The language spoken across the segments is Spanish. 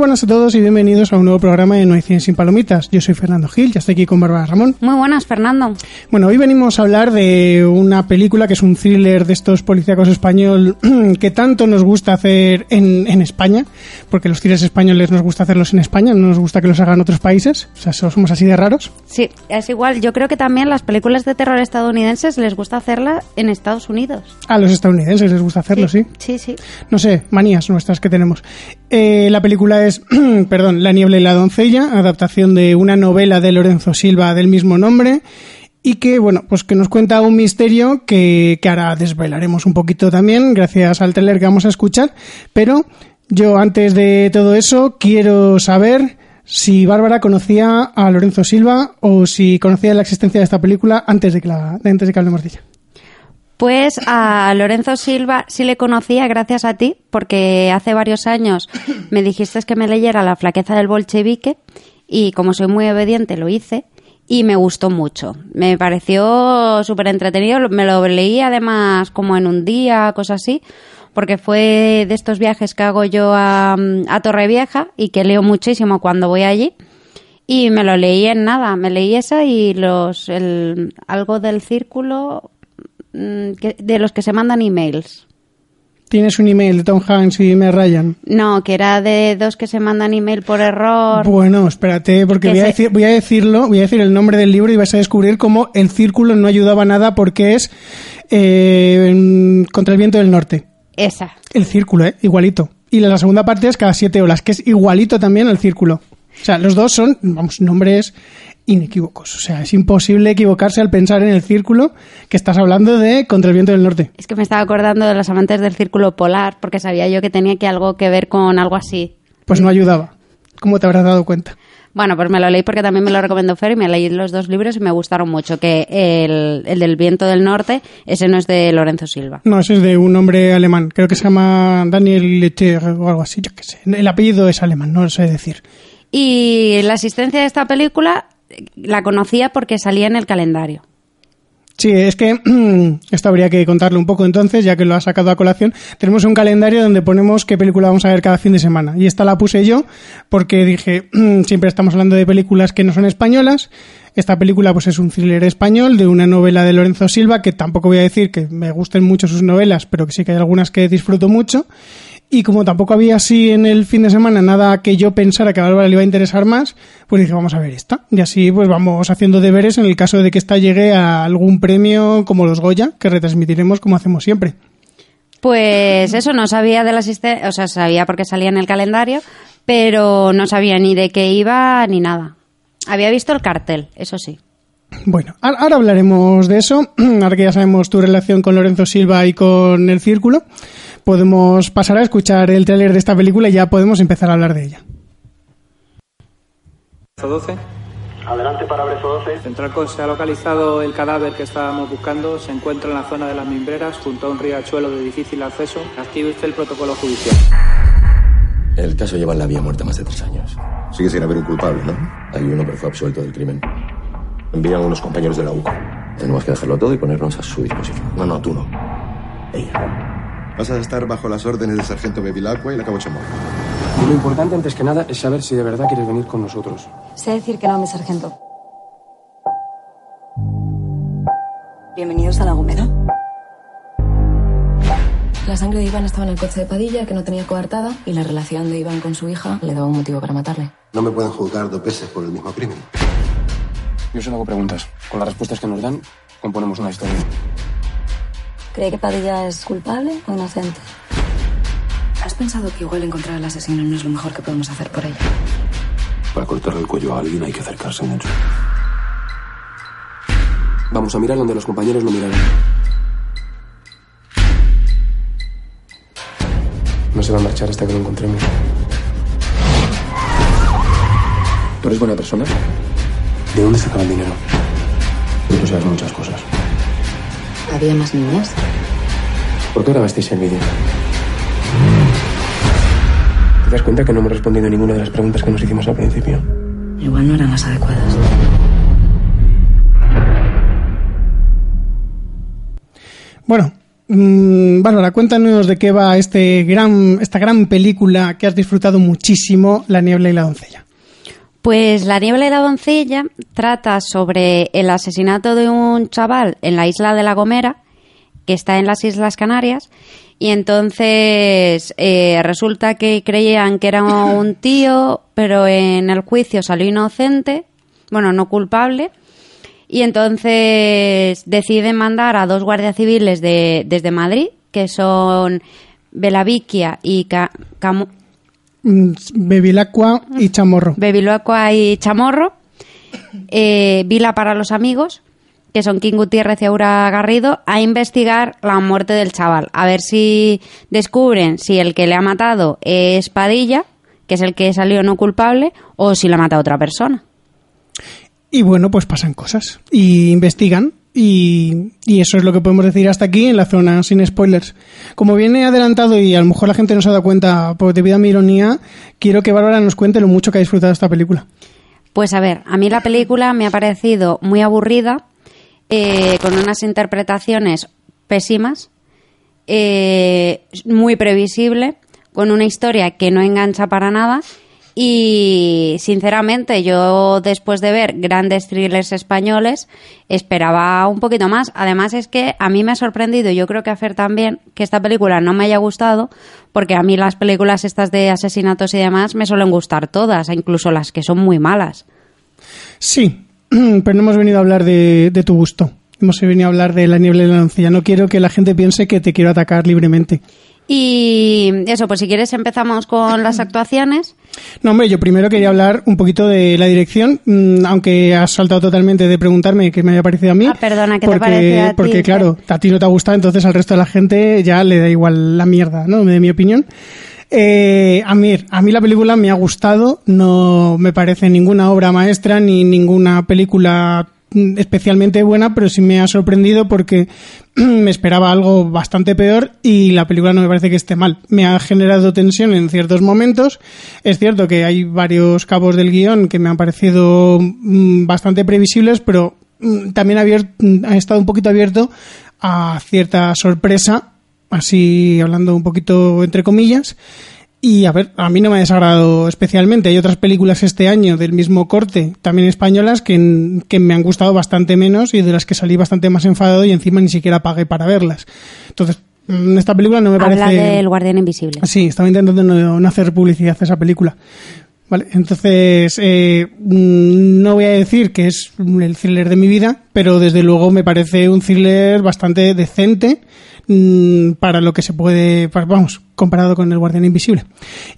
buenas a todos y bienvenidos a un nuevo programa de No hay cine sin palomitas. Yo soy Fernando Gil, ya estoy aquí con Bárbara Ramón. Muy buenas, Fernando. Bueno, hoy venimos a hablar de una película que es un thriller de estos policíacos español que tanto nos gusta hacer en, en España, porque los thrillers españoles nos gusta hacerlos en España, no nos gusta que los hagan otros países, o sea, somos así de raros. Sí, es igual. Yo creo que también las películas de terror estadounidenses les gusta hacerla en Estados Unidos. A los estadounidenses les gusta hacerlo, sí. Sí, sí. No sé, manías nuestras que tenemos. Eh, la película es, perdón, La niebla y la doncella, adaptación de una novela de Lorenzo Silva del mismo nombre y que, bueno, pues que nos cuenta un misterio que, que ahora desvelaremos un poquito también gracias al trailer que vamos a escuchar, pero yo antes de todo eso quiero saber si Bárbara conocía a Lorenzo Silva o si conocía la existencia de esta película antes de que, la, antes de que hablemos de ella. Pues a Lorenzo Silva sí le conocía gracias a ti, porque hace varios años me dijiste que me leyera La flaqueza del bolchevique y como soy muy obediente lo hice y me gustó mucho. Me pareció súper entretenido, me lo leí además como en un día, cosas así, porque fue de estos viajes que hago yo a, a Torrevieja y que leo muchísimo cuando voy allí. Y me lo leí en nada, me leí esa y los el, algo del círculo que- de los que se mandan emails. ¿Tienes un email de Tom Hanks y me Ryan? No, que era de dos que se mandan email por error. Bueno, espérate, porque Que voy a, decir, voy a decirlo, voy a decir el nombre del libro y vas a descubrir cómo el círculo no ayudaba nada porque es eh, contra el viento del norte. Esa. El círculo, ¿eh? Igualito. Y la segunda parte es cada siete olas, que es igualito también al círculo. O sea, los dos son, vamos, nombres inequívocos. O sea, es imposible equivocarse al pensar en el círculo que estás hablando de contra el viento del norte. Es que me estaba acordando de los amantes del círculo polar, porque sabía yo que tenía que algo que ver con algo así. Pues no ayudaba. ¿Cómo te habrás dado cuenta? Bueno, pues me lo leí porque también me lo recomendó Fer y me leí los dos libros y me gustaron mucho. Que el, el del viento del norte, ese no es de Lorenzo Silva. No, ese es de un hombre alemán. Creo que se llama Daniel Lecher o algo así, yo qué sé. El apellido es alemán, no lo sé decir. Y la asistencia de esta película la conocía porque salía en el calendario. Sí, es que esto habría que contarlo un poco entonces, ya que lo ha sacado a colación. Tenemos un calendario donde ponemos qué película vamos a ver cada fin de semana. Y esta la puse yo porque dije, siempre estamos hablando de películas que no son españolas. Esta película pues es un thriller español de una novela de Lorenzo Silva, que tampoco voy a decir que me gusten mucho sus novelas, pero que sí que hay algunas que disfruto mucho. Y como tampoco había así en el fin de semana nada que yo pensara que a Bárbara le iba a interesar más, pues dije, vamos a ver esta. Y así pues vamos haciendo deberes en el caso de que esta llegue a algún premio como los Goya, que retransmitiremos como hacemos siempre. Pues eso, no sabía de la asistencia, o sea, sabía porque salía en el calendario, pero no sabía ni de qué iba ni nada. Había visto el cartel, eso sí. Bueno, ahora hablaremos de eso. Ahora que ya sabemos tu relación con Lorenzo Silva y con el círculo, podemos pasar a escuchar el tráiler de esta película y ya podemos empezar a hablar de ella. 12. Adelante para Brezo 12. Central se ha localizado el cadáver que estábamos buscando. Se encuentra en la zona de las mimbreras, junto a un riachuelo de difícil acceso. Active usted el protocolo judicial. El caso lleva en la vía muerta más de tres años. Sigue sin haber un culpable, ¿no? Hay uno, pero fue absuelto del crimen. Envían unos compañeros de la UCO. Tenemos que dejarlo todo y ponernos a su disposición. No, no, tú no. Ella. Vas a estar bajo las órdenes del sargento Bevilacqua y la cabo Chamorro. Lo importante antes que nada es saber si de verdad quieres venir con nosotros. Sé decir que no, mi sargento. Bienvenidos a La Gomera. La sangre de Iván estaba en el coche de Padilla, que no tenía coartada, y la relación de Iván con su hija le daba un motivo para matarle. No me pueden juzgar dos veces por el mismo crimen. Yo solo hago preguntas. Con las respuestas que nos dan, componemos una historia. ¿Cree que Padilla es culpable o inocente? ¿Has pensado que igual encontrar al asesino no es lo mejor que podemos hacer por ella? Para cortarle el cuello a alguien hay que acercarse mucho. Vamos a mirar donde los compañeros no miraron. No se va a marchar hasta que lo encontremos. ¿Tú eres buena persona? ¿De dónde sacaba el dinero? Tú sabes muchas cosas. ¿Había más niñas? ¿Por qué grabasteis el vídeo? ¿Te das cuenta que no hemos respondido a ninguna de las preguntas que nos hicimos al principio? Igual no eran las adecuadas. Bueno, mm, Bárbara, cuéntanos de qué va este gran, esta gran película que has disfrutado muchísimo, La niebla y la doncella. Pues La niebla y la doncella trata sobre el asesinato de un chaval en la isla de La Gomera, que está en las Islas Canarias, y entonces eh, resulta que creían que era un tío, pero en el juicio salió inocente, bueno, no culpable, y entonces deciden mandar a dos guardias civiles de, desde Madrid, que son Belaviquia y Ca- Camu- Bevilacqua y Chamorro. Bevilacqua y Chamorro, eh, Vila para los amigos, que son King Gutiérrez y Aura Garrido, a investigar la muerte del chaval. A ver si descubren si el que le ha matado es Padilla, que es el que salió no culpable, o si la ha matado otra persona. Y bueno, pues pasan cosas. Y investigan. Y, eso es lo que podemos decir hasta aquí en la zona sin spoilers. Como viene adelantado y a lo mejor la gente no se ha dado cuenta por debido a mi ironía, quiero que Bárbara nos cuente lo mucho que ha disfrutado esta película. Pues a ver, a mí la película me ha parecido muy aburrida, eh, con unas interpretaciones pésimas, eh, muy previsible, con una historia que no engancha para nada. Y sinceramente, yo después de ver grandes thrillers españoles, esperaba un poquito más. Además, es que a mí me ha sorprendido, yo creo que a Fer también, que esta película no me haya gustado, porque a mí las películas estas de asesinatos y demás me suelen gustar todas, incluso las que son muy malas. Sí, pero no hemos venido a hablar de, tu gusto. Hemos venido a hablar de la niebla y la doncella. No quiero que la gente piense que te quiero atacar libremente. Y eso, pues si quieres empezamos con las actuaciones. No, hombre, yo primero quería hablar un poquito de la dirección, mm, aunque has saltado totalmente de preguntarme qué me haya parecido a mí. Ah, perdona, ¿qué te porque, parece a ti? Porque, claro, a ti no te ha gustado, entonces al resto de la gente ya le da igual la mierda, ¿no? De mi opinión. Eh, a mí, a mí la película me ha gustado, no me parece ninguna obra maestra ni ninguna película especialmente buena, pero sí me ha sorprendido porque me esperaba algo bastante peor y la película no me parece que esté mal. Me ha generado tensión en ciertos momentos. Es cierto que hay varios cabos del guion que me han parecido mm, bastante previsibles, pero mm, también ha, mm, ha estado un poquito abierto a cierta sorpresa, así hablando un poquito entre comillas. Y a ver, a mí no me ha desagradado especialmente. Hay otras películas este año del mismo corte, también españolas, que, que me han gustado bastante menos y de las que salí bastante más enfadado y encima ni siquiera pagué para verlas. Entonces, mm, esta película no me Habla parece... del Guardián Invisible. Sí, estaba intentando no, no hacer publicidad a esa película. Vale, entonces eh, mm, no voy a decir que es el thriller de mi vida, pero desde luego me parece un thriller bastante decente mm, para lo que se puede, vamos, comparado con El Guardián Invisible.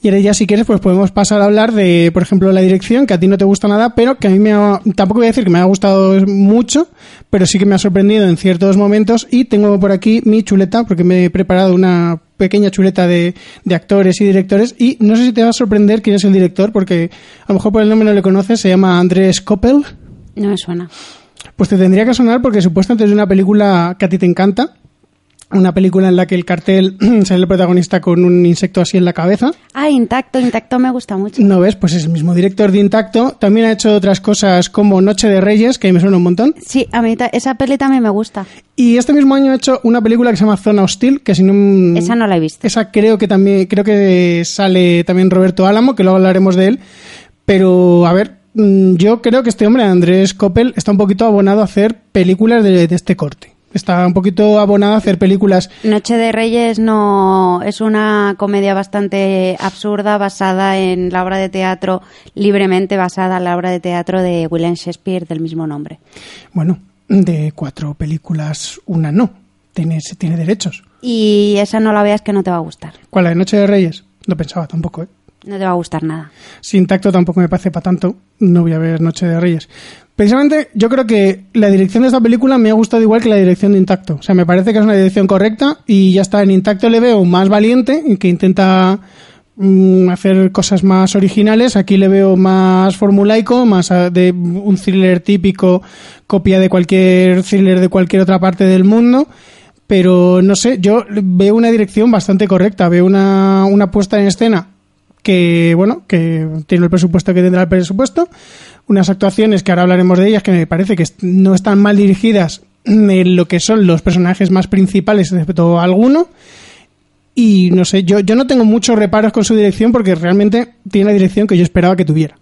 Y ahora ya si quieres pues podemos pasar a hablar de, por ejemplo, la dirección, que a ti no te gusta nada, pero que a mí me ha, tampoco voy a decir que me haya gustado mucho, pero sí que me ha sorprendido en ciertos momentos y tengo por aquí mi chuleta, porque me he preparado una pequeña chuleta de, de actores y directores y no sé si te va a sorprender quién es el director, porque a lo mejor por el nombre no le conoces, se llama Andrés Koppel. No me suena. Pues te tendría que sonar porque supuestamente es una película que a ti te encanta. Una película en la que el cartel sale el protagonista con un insecto así en la cabeza. Ah, Intacto, Intacto me gusta mucho. No ves, pues es el mismo director de Intacto. También ha hecho otras cosas como Noche de Reyes, que a mí me suena un montón. Sí, a mí esa peli también me gusta. Y este mismo año ha hecho una película que se llama Zona Hostil, que si no... Esa no la he visto. Esa creo que también, creo que sale también Roberto Álamo, que luego hablaremos de él. Pero, a ver, mm, yo creo que este hombre, Andrés Coppel, está un poquito abonado a hacer películas de, de este corte. Está un poquito abonado a hacer películas Noche de Reyes no es una comedia bastante absurda basada en la obra de teatro, libremente basada en la obra de teatro de William Shakespeare del mismo nombre. Bueno, de cuatro películas, una no. Tiene, tiene derechos. Y esa no la veas que no te va a gustar. ¿Cuál, la de Noche de Reyes? No pensaba tampoco, ¿eh? No te va a gustar nada. Sin tacto tampoco me parece para tanto. No voy a ver Noche de Reyes. Precisamente yo creo que la dirección de esta película me ha gustado igual que la dirección de Intacto. O sea, me parece que es una dirección correcta y ya está. En Intacto le veo más valiente que intenta mm, hacer cosas más originales. Aquí le veo más formulaico, más de un thriller típico, copia de cualquier thriller de cualquier otra parte del mundo. Pero no sé, yo veo una dirección bastante correcta, veo una, una puesta en escena que, bueno, que tiene el presupuesto que tendrá el presupuesto, unas actuaciones que ahora hablaremos de ellas que me parece que no están mal dirigidas en lo que son los personajes más principales, excepto alguno. Y no sé, yo, yo no tengo muchos reparos con su dirección porque realmente tiene la dirección que yo esperaba que tuviera.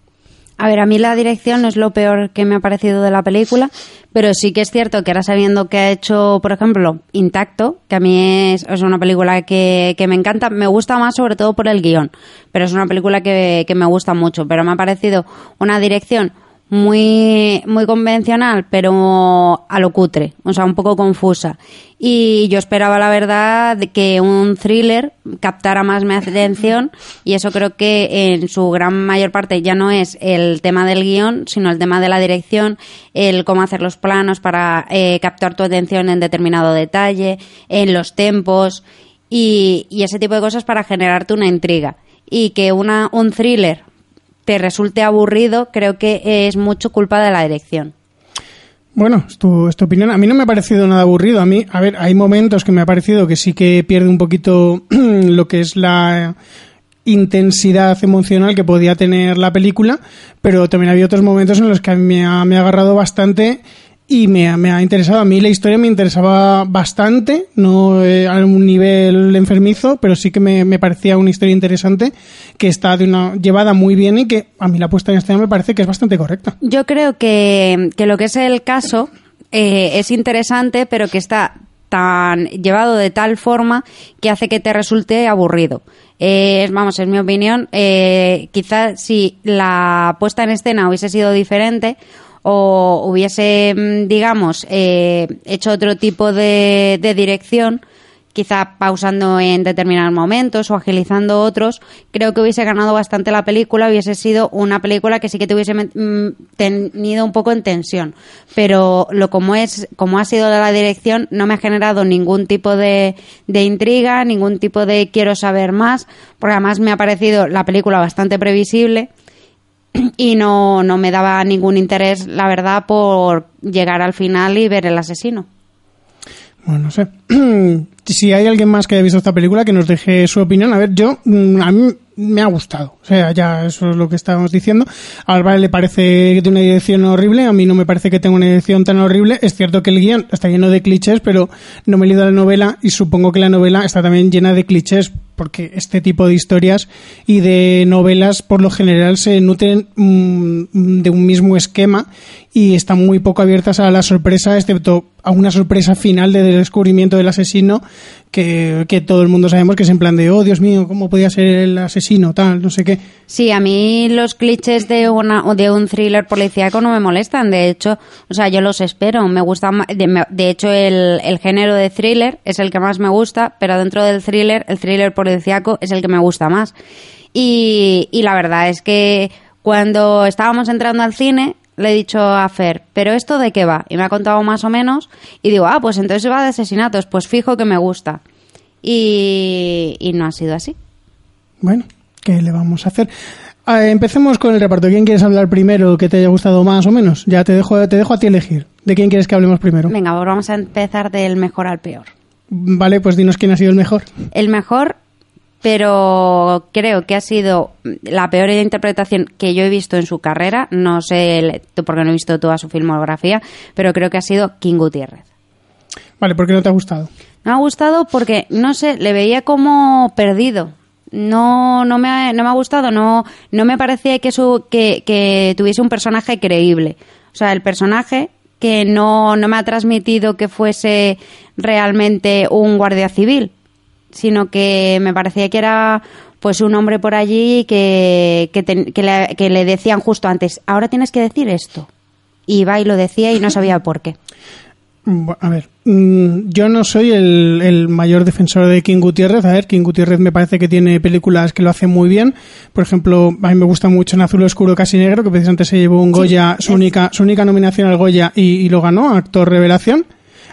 A ver, a mí la dirección no es lo peor que me ha parecido de la película, pero sí que es cierto que ahora sabiendo que ha hecho, por ejemplo, Intacto, que a mí es, es una película que, que me encanta, me gusta más sobre todo por el guion, pero es una película que, que me gusta mucho, pero me ha parecido una dirección muy, muy convencional, pero a lo cutre, o sea, un poco confusa. Y yo esperaba, la verdad, que un thriller captara más mi atención y eso creo que en su gran mayor parte ya no es el tema del guion, sino el tema de la dirección, el cómo hacer los planos para eh, captar tu atención en determinado detalle, en los tempos y, y ese tipo de cosas para generarte una intriga. Y que una, un thriller te resulte aburrido, creo que es mucho culpa de la dirección. Bueno, es tu, opinión. A mí no me ha parecido nada aburrido. A mí, a ver, hay momentos que me ha parecido que sí que pierde un poquito lo que es la intensidad emocional que podía tener la película, pero también había otros momentos en los que me ha, me ha agarrado bastante y me, me ha interesado. A mí la historia me interesaba bastante, no eh, a un nivel enfermizo, pero sí que me, me parecía una historia interesante que está de una, llevada muy bien y que a mí la puesta en escena me parece que es bastante correcta. Yo creo que, que lo que es el caso eh, es interesante, pero que está tan llevado de tal forma que hace que te resulte aburrido. Eh, vamos, es mi opinión. Eh, quizás si la puesta en escena hubiese sido diferente o hubiese, mm, digamos, eh, hecho otro tipo de, dirección, quizá pausando en determinados momentos o agilizando otros, creo que hubiese ganado bastante la película, hubiese sido una película que sí que te hubiese mm, tenido un poco en tensión. Pero lo como es, como ha sido la dirección, no me ha generado ningún tipo de, de intriga, ningún tipo de quiero saber más, porque además me ha parecido la película bastante previsible y no, no me daba ningún interés, la verdad, por llegar al final y ver el asesino. Bueno, no sé. si hay alguien más que haya visto esta película, que nos deje su opinión. A ver, yo, mm, a mí me ha gustado. O sea, ya eso es lo que estábamos diciendo. A Álvaro le parece tiene una dirección horrible. A mí no me parece que tenga una dirección tan horrible. Es cierto que el guion está lleno de clichés, pero no me he leído la novela y supongo que la novela está también llena de clichés porque este tipo de historias y de novelas por lo general se nutren mm, de un mismo esquema y están muy poco abiertas a la sorpresa, excepto a una sorpresa final de descubrimiento del asesino que, que todo el mundo sabemos que es en plan de, oh Dios mío, ¿cómo podía ser el asesino? Tal, no sé qué. Sí, a mí los clichés de una de un thriller policíaco no me molestan. De hecho, o sea, yo los espero. Me gusta, de, de hecho, el, el género de thriller es el que más me gusta, pero dentro del thriller, el thriller policíaco es el que me gusta más. Y, y la verdad es que cuando estábamos entrando al cine, le he dicho a Fer, ¿pero esto de qué va? Y me ha contado más o menos. Y digo, ah, pues entonces va de asesinatos. Pues fijo que me gusta. Y, y no ha sido así. Bueno, ¿qué le vamos a hacer? Ah, empecemos con el reparto. ¿Quién quieres hablar primero que te haya gustado más o menos? Ya te dejo, te dejo a ti elegir. ¿De quién quieres que hablemos primero? Venga, pues vamos a empezar del mejor al peor. Vale, pues dinos quién ha sido el mejor. El mejor, pero creo que ha sido la peor interpretación que yo he visto en su carrera. No sé porque no he visto toda su filmografía, pero creo que ha sido King Gutiérrez. Vale, ¿por qué no te ha gustado? Me ha gustado porque, no sé, le veía como perdido. No, no me ha, no me ha gustado, no, no me parecía que, su, que, que tuviese un personaje creíble. O sea, el personaje que no, no me ha transmitido que fuese realmente un guardia civil, sino que me parecía que era pues un hombre por allí que, que, que le, que le decían justo antes, ahora tienes que decir esto. Y iba y lo decía y no sabía por qué. A ver, mm, yo no soy el, el mayor defensor de King Gutiérrez. A ver, King Gutiérrez me parece que tiene películas que lo hacen muy bien. Por ejemplo, a mí me gusta mucho En Azul Oscuro Casi Negro, que precisamente se llevó un Goya, su, única, su única nominación al Goya y, y lo ganó, actor revelación.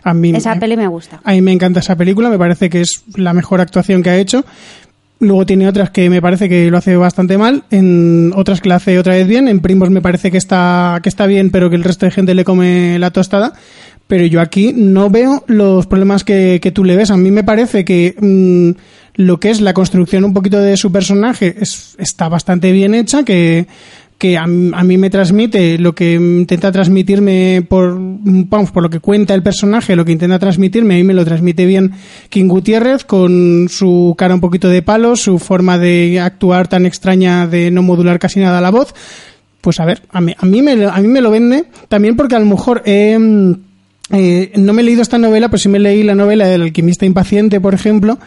A mí, Esa peli me gusta. a mí me encanta esa película, me parece que es la mejor actuación que ha hecho. Luego tiene otras que me parece que lo hace bastante mal, en otras que la hace otra vez bien, en Primos me parece que está, que está bien, pero que el resto de gente le come la tostada. Pero yo aquí no veo los problemas que, que tú le ves. A mí me parece que mm, lo que es la construcción un poquito de su personaje es, está bastante bien hecha, que, que a, a mí me transmite lo que intenta transmitirme por, vamos, por lo que cuenta el personaje, lo que intenta transmitirme, a mí me lo transmite bien King Gutiérrez con su cara un poquito de palo, su forma de actuar tan extraña de no modular casi nada la voz. Pues a ver, a mí, a mí, me, a mí me lo vende también porque a lo mejor mm, eh, no me he leído esta novela, pero sí me leí la novela del alquimista impaciente, por ejemplo,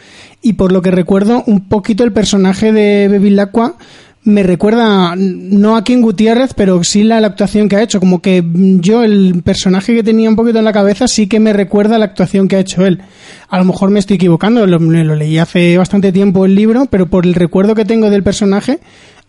y por lo que recuerdo un poquito el personaje de Bevilacqua me recuerda no a King Gutiérrez, pero sí la, la actuación que ha hecho. Como que yo, el personaje que tenía un poquito en la cabeza, sí que me recuerda la actuación que ha hecho él. A lo mejor me estoy equivocando, lo, lo leí hace bastante tiempo el libro, pero por el recuerdo que tengo del personaje,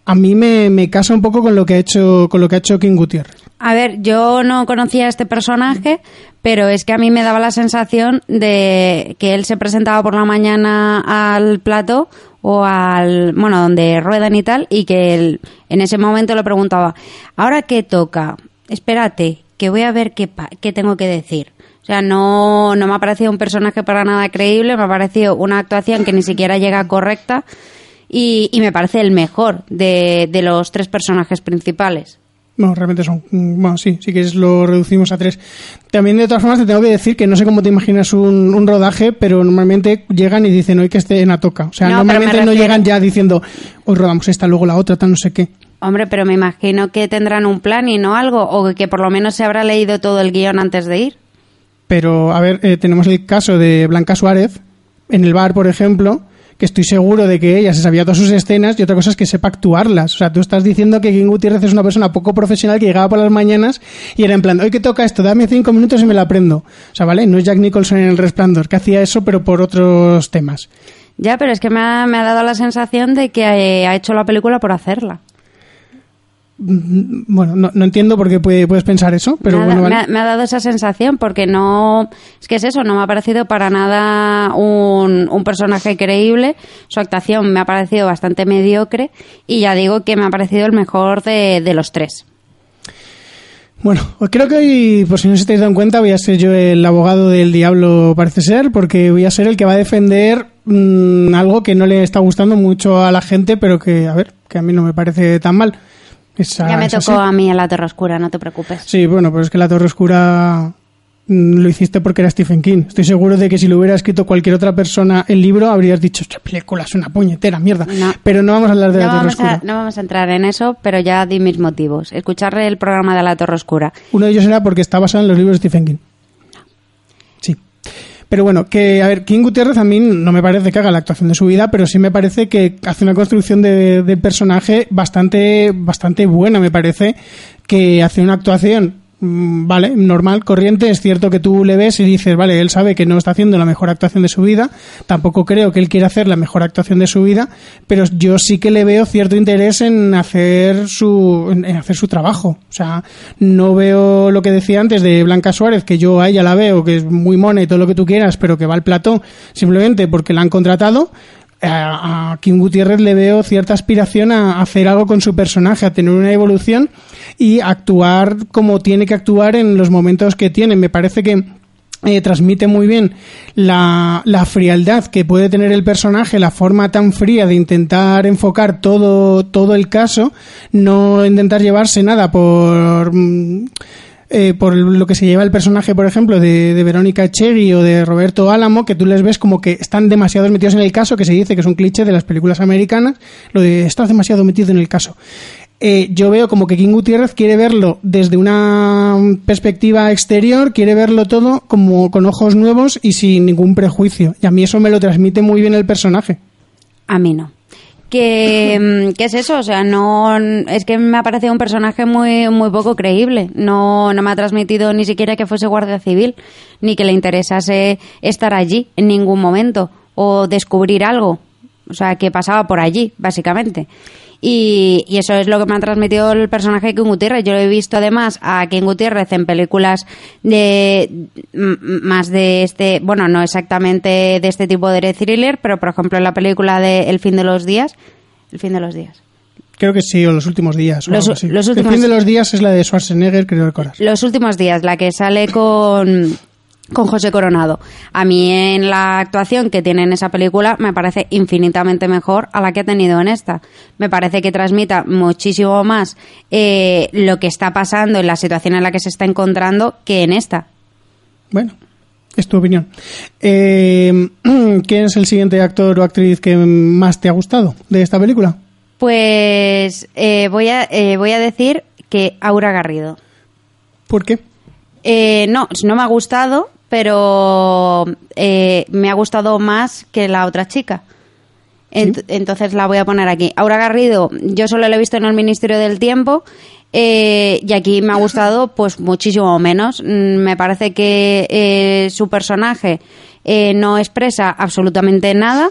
a mí me, me casa un poco con lo que ha hecho, con lo que ha hecho King Gutiérrez. A ver, yo no conocía a este personaje, pero es que a mí me daba la sensación de que él se presentaba por la mañana al plato o al, bueno, donde ruedan y tal, y que él en ese momento le preguntaba, ¿ahora qué toca? Espérate, que voy a ver qué, qué tengo que decir. O sea, no, no me ha parecido un personaje para nada creíble, me ha parecido una actuación que ni siquiera llega correcta y, y me parece el mejor de, de los tres personajes principales. No, realmente son. Bueno, sí, sí que es, lo reducimos a tres. También, de todas formas, te tengo que decir que no sé cómo te imaginas un, un rodaje, pero normalmente llegan y dicen hoy que esté en Atoca. O sea, No, normalmente no llegan ya diciendo hoy rodamos esta, luego la otra, tal, no sé qué. Hombre, pero me imagino que tendrán un plan y no algo, o que por lo menos se habrá leído todo el guion antes de ir. Pero, a ver, eh, tenemos el caso de Blanca Suárez, en el bar, por ejemplo, que estoy seguro de que ella se sabía todas sus escenas y otra cosa es que sepa actuarlas. O sea, tú estás diciendo que King Gutiérrez es una persona poco profesional que llegaba por las mañanas y era en plan, hoy que toca esto, dame cinco minutos y me la aprendo. O sea, ¿vale? No es Jack Nicholson en El Resplandor, que hacía eso, pero por otros temas. Ya, pero es que me ha, me ha dado la sensación de que eh, ha hecho la película por hacerla. Mm, Bueno, no, no entiendo por qué puede- puedes pensar eso, pero me, ha, bueno, me ha- me ha dado esa sensación porque no... Es que es eso, no me ha parecido para nada un, un personaje creíble. Su actuación me ha parecido bastante mediocre y ya digo que me ha parecido el mejor de, de los tres. Bueno, pues creo que hoy, por si no se estáis dado cuenta, voy a ser yo el abogado del diablo, parece ser, porque voy a ser el que va a defender mm, algo que no le está gustando mucho a la gente, pero que, a ver, que a mí no me parece tan mal. Esa- ya me tocó a mí en la Torre Oscura, no te preocupes. Sí, bueno, pero es que La Torre Oscura mm, lo hiciste porque era Stephen King. Estoy seguro de que si lo hubiera escrito cualquier otra persona el libro, habrías dicho, esta película es una puñetera mierda. No. Pero no vamos a hablar de No La Torre Oscura. a, no vamos a entrar en eso, pero ya di mis motivos. Escuchar el programa de la Torre Oscura. Uno de ellos era porque está basado en los libros de Stephen King. Pero bueno, que, a ver, King Gutiérrez a mí no me parece que haga la actuación de su vida, pero sí me parece que hace una construcción de, de personaje bastante, bastante buena, me parece, que hace una actuación, vale, normal, corriente. Es cierto que tú le ves y dices, vale, él sabe que no está haciendo la mejor actuación de su vida. Tampoco creo que él quiera hacer la mejor actuación de su vida, pero yo sí que le veo cierto interés en hacer su, en hacer su trabajo. O sea, no veo lo que decía antes de Blanca Suárez, que yo a ella la veo, que es muy mona y todo lo que tú quieras, pero que va al plató simplemente porque la han contratado. A a Kim Gutiérrez le veo cierta aspiración a hacer algo con su personaje, a tener una evolución y actuar como tiene que actuar en los momentos que tiene. Me parece que eh, transmite muy bien la, la frialdad que puede tener el personaje, la forma tan fría de intentar enfocar todo, todo el caso, no intentar llevarse nada por... mm, eh, por lo que se lleva el personaje, por ejemplo, de, de Verónica Chegui o de Roberto Álamo, que tú les ves como que están demasiado metidos en el caso, que se dice que es un cliché de las películas americanas, lo de estás demasiado metido en el caso. Eh, yo veo como que King Gutiérrez quiere verlo desde una perspectiva exterior, quiere verlo todo como con ojos nuevos y sin ningún prejuicio. Y a mí eso me lo transmite muy bien el personaje. A mí no. que, mm, que es eso, o sea, no es que me ha parecido un personaje muy muy poco creíble. No, no me ha transmitido ni siquiera que fuese guardia civil, ni que le interesase estar allí en ningún momento o descubrir algo. O sea, que pasaba por allí, básicamente. Y, y eso es lo que me ha transmitido el personaje de King Gutiérrez. Yo lo he visto además a King Gutiérrez en películas de más de este, bueno, no exactamente de este tipo de thriller, pero por ejemplo en la película de El fin de los días, El fin de los días. Creo que sí, o los últimos días. Los- los últimos- El fin de los días es la de Schwarzenegger, creo recordar. Los últimos días, la que sale con, con José Coronado. A mí en la actuación que tiene en esa película me parece infinitamente mejor a la que ha tenido en esta. Me parece que transmita muchísimo más eh, lo que está pasando en la situación en la que se está encontrando que en esta. Bueno, es tu opinión. Eh, ¿Quién es el siguiente actor o actriz que más te ha gustado de esta película? Pues eh, voy, a, voy a decir que Aura Garrido. ¿Por qué? Eh, no, no me ha gustado, pero eh, me ha gustado más que la otra chica. Ent- Entonces la voy a poner aquí. Aura Garrido, yo solo la he visto en el Ministerio del Tiempo eh, y aquí me ha gustado pues muchísimo menos. Mm, Me parece que eh, su personaje eh, no expresa absolutamente nada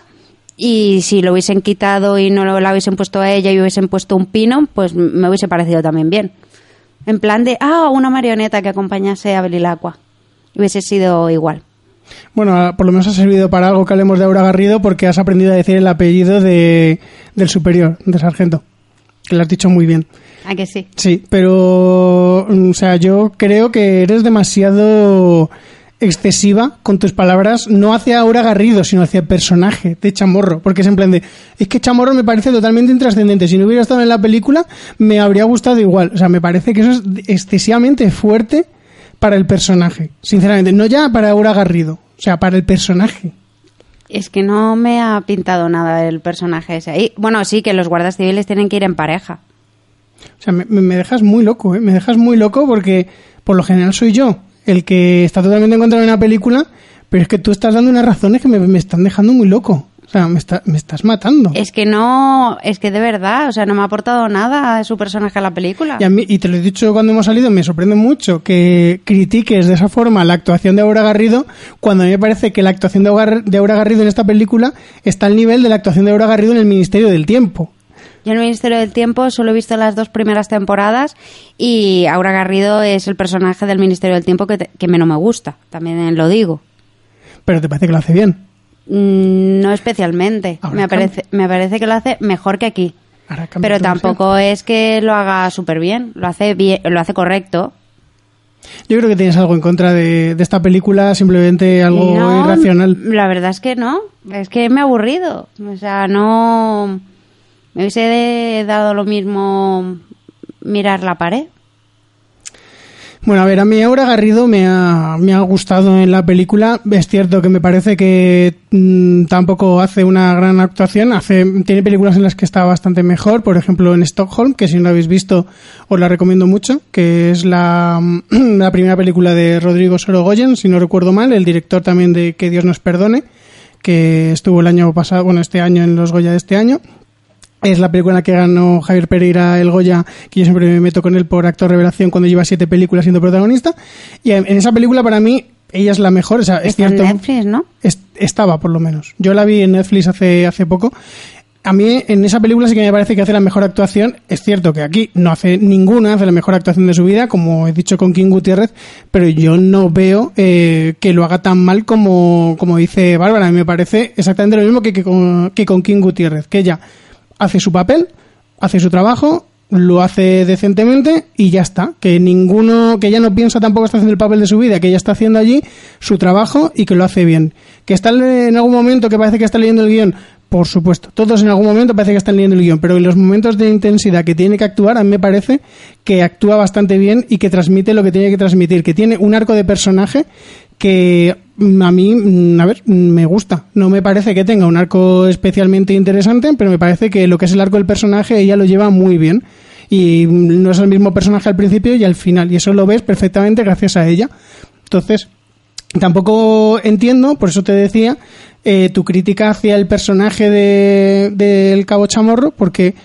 y si lo hubiesen quitado y no lo, la hubiesen puesto a ella y hubiesen puesto un pino, pues me hubiese parecido también bien. En plan de, ah, una marioneta que acompañase a Belilacqua. Hubiese sido igual. Bueno, ah, por lo menos ha servido para algo que hablemos de Aura Garrido porque has aprendido a decir el apellido de, del superior, de sargento. Que lo has dicho muy bien. ¿A que sí? Sí, pero, mm, o sea, yo creo que eres demasiado excesiva con tus palabras, no hacia Aura Garrido, sino hacia el personaje de Chamorro, porque es en plan de, es que Chamorro me parece totalmente intrascendente, si no hubiera estado en la película me habría gustado igual, o sea, me parece que eso es excesivamente fuerte para el personaje, sinceramente, no ya para Aura Garrido, o sea, para el personaje. Es que no me ha pintado nada el personaje ese. Y, bueno, sí, que los guardas civiles tienen que ir en pareja. O sea, me, me dejas muy loco, ¿eh? Me dejas muy loco porque por lo general soy yo el que está totalmente en contra de una película, pero es que tú estás dando unas razones que me, me están dejando muy loco. O sea, me, está- me estás matando. Es que no, es que de verdad, o sea, no me ha aportado nada su personaje a la película. Y, a mí, y te lo he dicho cuando hemos salido, me sorprende mucho que critiques de esa forma la actuación de Aura Garrido, cuando a mí me parece que la actuación de Aura, de Aura Garrido en esta película está al nivel de la actuación de Aura Garrido en el Ministerio del Tiempo. Yo en el Ministerio del Tiempo solo he visto las dos primeras temporadas y Aura Garrido es el personaje del Ministerio del Tiempo que, te- que menos me gusta, también lo digo. Pero te parece que lo hace bien. Mm, No especialmente. Me parece, me parece que lo hace mejor que aquí. Pero tampoco es que lo haga súper bien. Lo hace bien, lo hace correcto. Yo creo que tienes algo en contra de, de esta película, simplemente algo No, irracional. La verdad es que no. Es que me ha aburrido. O sea, no. Me hubiese dado lo mismo mirar la pared. Bueno, a ver, a mí Aura Garrido me ha, me ha gustado en la película. Es cierto que me parece que mm, tampoco hace una gran actuación. Hace, tiene películas en las que está bastante mejor. Por ejemplo, en Stockholm, que si no la habéis visto os la recomiendo mucho, que es la, la primera película de Rodrigo Sorogoyen, si no recuerdo mal, el director también de Que Dios nos perdone, que estuvo el año pasado, bueno, este año en los Goya de este año. Es la película en la que ganó Javier Pereira el Goya, que yo siempre me meto con él por actor revelación cuando lleva siete películas siendo protagonista. Y en en esa película, para mí, ella es la mejor. O sea, es Está en cierto. Netflix, ¿no? es- estaba, por lo menos. Yo la vi en Netflix hace, hace poco. A mí, en esa película sí que me parece que hace la mejor actuación. Es cierto que aquí no hace ninguna, hace la mejor actuación de su vida, como he dicho con King Gutiérrez, pero yo no veo eh, que lo haga tan mal como, como dice Bárbara. A mí me parece exactamente lo mismo que, que con, que con King Gutiérrez, que ella hace su papel, hace su trabajo, lo hace decentemente y ya está. Que ninguno, que ella no piensa tampoco está haciendo el papel de su vida, que ella está haciendo allí su trabajo y que lo hace bien. Que está en algún momento que parece que está leyendo el guion, por supuesto. Todos en algún momento parece que están leyendo el guion, pero en los momentos de intensidad que tiene que actuar, a mí me parece que actúa bastante bien y que transmite lo que tiene que transmitir. Que tiene un arco de personaje que mm, a mí, mm, a ver, mm, me gusta. No me parece que tenga un arco especialmente interesante, pero me parece que lo que es el arco del personaje ella lo lleva muy bien. Y no es el mismo personaje al principio y al final. Y eso lo ves perfectamente gracias a ella. Entonces, tampoco entiendo, por eso te decía, eh, tu crítica hacia el personaje de- del Cabo Chamorro, porque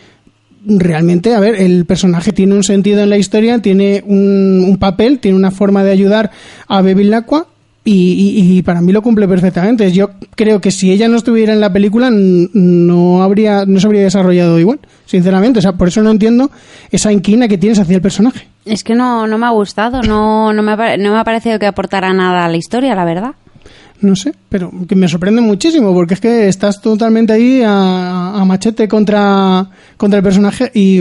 realmente, a ver, el personaje tiene un sentido en la historia, tiene un, un papel, tiene una forma de ayudar a Bevilacqua y, y- y para mí lo cumple perfectamente. Yo creo que si ella no estuviera en la película no habría no se habría desarrollado igual, sinceramente. O sea, por eso no entiendo esa inquina que tienes hacia el personaje. Es que no, no me ha gustado, no, no, me ha, no me ha parecido que aportara nada a la historia, la verdad. No sé, pero que me sorprende muchísimo porque es que estás totalmente ahí a, a machete contra, contra el personaje y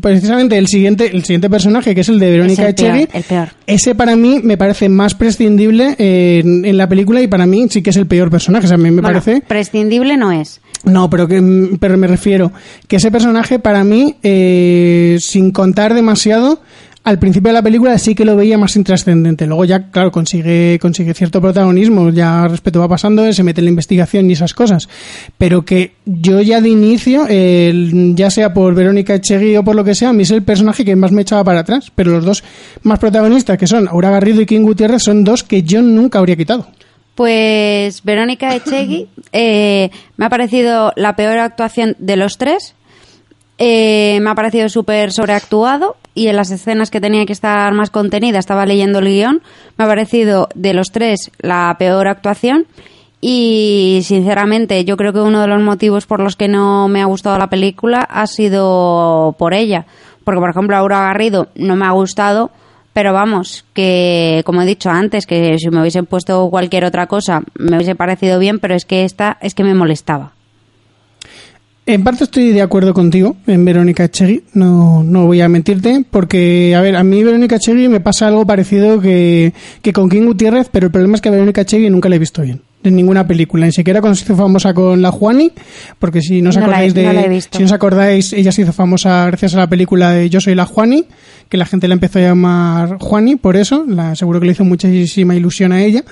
precisamente el siguiente el siguiente personaje que es el de Verónica Es el peor, Echegui el peor. ese para mí me parece más prescindible en, en la película y para mí sí que es el peor personaje o sea, a mí me Bueno, parece prescindible no es. no, pero que pero me refiero que ese personaje para mí, eh, sin contar demasiado, al principio de la película sí que lo veía más intrascendente. Luego ya, claro, consigue, consigue cierto protagonismo, ya respeto va pasando, se mete en la investigación y esas cosas. Pero que yo ya de inicio, el- ya sea por Verónica Echegui o por lo que sea, a mí es el personaje que más me echaba para atrás. Pero los dos más protagonistas, que son Aura Garrido y King Gutiérrez, son dos que yo nunca habría quitado. Pues Verónica Echegui eh, me ha parecido la peor actuación de los tres. Eh, me ha parecido súper sobreactuado y en las escenas que tenía que estar más contenida estaba leyendo el guion. Me ha parecido de los tres la peor actuación y sinceramente yo creo que uno de los motivos por los que no me ha gustado la película ha sido por ella. Porque por ejemplo Aura Garrido no me ha gustado, pero vamos, que como he dicho antes, que si me hubiesen puesto cualquier otra cosa me hubiese parecido bien, pero es que esta es que me molestaba. En parte estoy de acuerdo contigo en Verónica Echegui, no, no voy a mentirte, porque, a ver, a mí Verónica Echegui me pasa algo parecido que, que con King Gutiérrez, pero el problema es que a Verónica Echegui nunca la he visto bien, en ninguna película, ni siquiera cuando se hizo famosa con la Juani, porque si no os No la he- acordáis de, no si no os acordáis, ella se hizo famosa gracias a la película de Yo soy la Juani, que la gente la empezó a llamar Juani, por eso, la, seguro que le hizo muchísima ilusión a ella,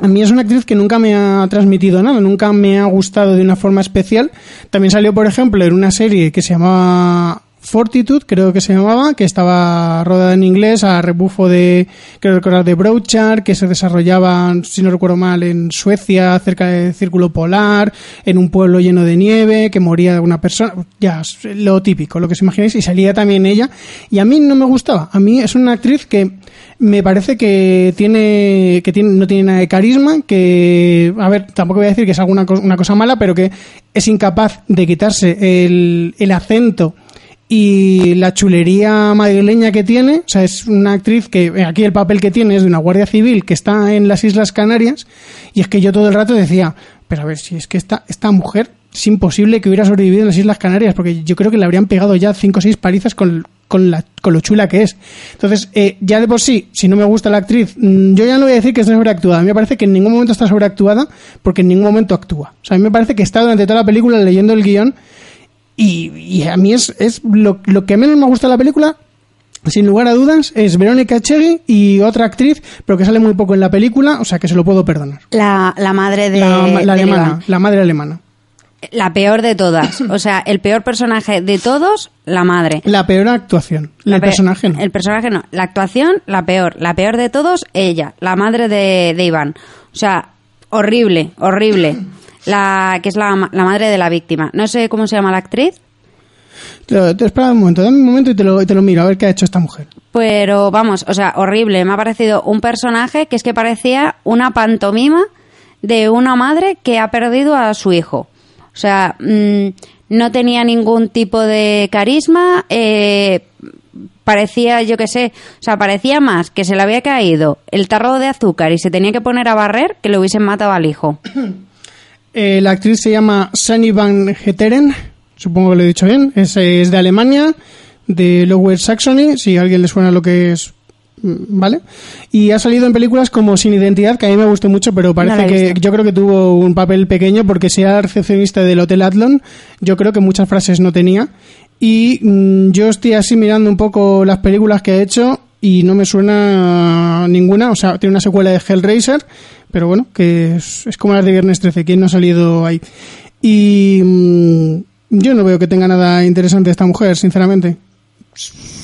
a mí es una actriz que nunca me ha transmitido nada, nunca me ha gustado de una forma especial. También salió, por ejemplo, en una serie que se llamaba Fortitude, creo que se llamaba, que estaba rodada en inglés a rebufo de, creo recordar, de Brochard, que se desarrollaba, si no recuerdo mal, en Suecia, cerca del Círculo Polar, en un pueblo lleno de nieve, que moría una persona, ya, lo típico, lo que os imagináis, y salía también ella, y a mí no me gustaba. A mí es una actriz que me parece que tiene que tiene, no tiene nada de carisma, que, a ver, tampoco voy a decir que es alguna una cosa mala, pero que es incapaz de quitarse el, el acento y la chulería madrileña que tiene, o sea, es una actriz que eh, aquí el papel que tiene es de una guardia civil que está en las Islas Canarias y es que yo todo el rato decía, pero a ver, si es que esta, esta mujer es imposible que hubiera sobrevivido en las Islas Canarias porque yo creo que le habrían pegado ya cinco o seis palizas con, con, la, con lo chula que es. Entonces, eh, ya de por sí, si no me gusta la actriz, mm, yo ya no voy a decir que está sobreactuada. A mí me parece que en ningún momento está sobreactuada porque en ningún momento actúa. O sea, a mí me parece que está durante toda la película leyendo el guion y, y a mí es, es lo, lo que menos me gusta de la película, sin lugar a dudas, es Verónica Echegui y otra actriz, pero que sale muy poco en la película, o sea que se lo puedo perdonar. La, la madre de La, la de alemana, Iván. la madre alemana. La peor de todas. O sea, el peor personaje de todos, la madre. La peor actuación. La el pe- personaje no. El personaje no. La actuación, la peor. La peor de todos, ella, la madre de, de Iván. O sea, horrible, horrible. La que es la, la madre de la víctima. No sé cómo se llama la actriz, Te, lo- te- espera un momento, dame un momento y te, lo, y te lo miro, a ver qué ha hecho esta mujer. pero vamos, o sea, horrible. Me ha parecido un personaje que es que parecía una pantomima de una madre que ha perdido a su hijo. O sea, mm, no tenía ningún tipo de carisma, eh, parecía, yo qué sé, o sea, parecía más que se le había caído el tarro de azúcar y se tenía que poner a barrer que le hubiesen matado al hijo. Eh, la actriz se llama Sunny Van Heteren, supongo que lo he dicho bien, es, es de Alemania, de Lower Saxony, si a alguien le suena lo que es, mm, ¿vale? Y ha salido en películas como Sin Identidad, que a mí me gustó mucho, pero parece que yo creo que tuvo un papel pequeño porque si era recepcionista del Hotel Adlon, yo creo que muchas frases no tenía. Y mm, yo estoy así mirando un poco las películas que ha hecho y no me suena ninguna. O sea, tiene una secuela de Hellraiser, pero bueno, que es, es como las de Viernes 13, ¿quién no ha salido ahí? Y mm, yo no veo que tenga nada interesante esta mujer, sinceramente.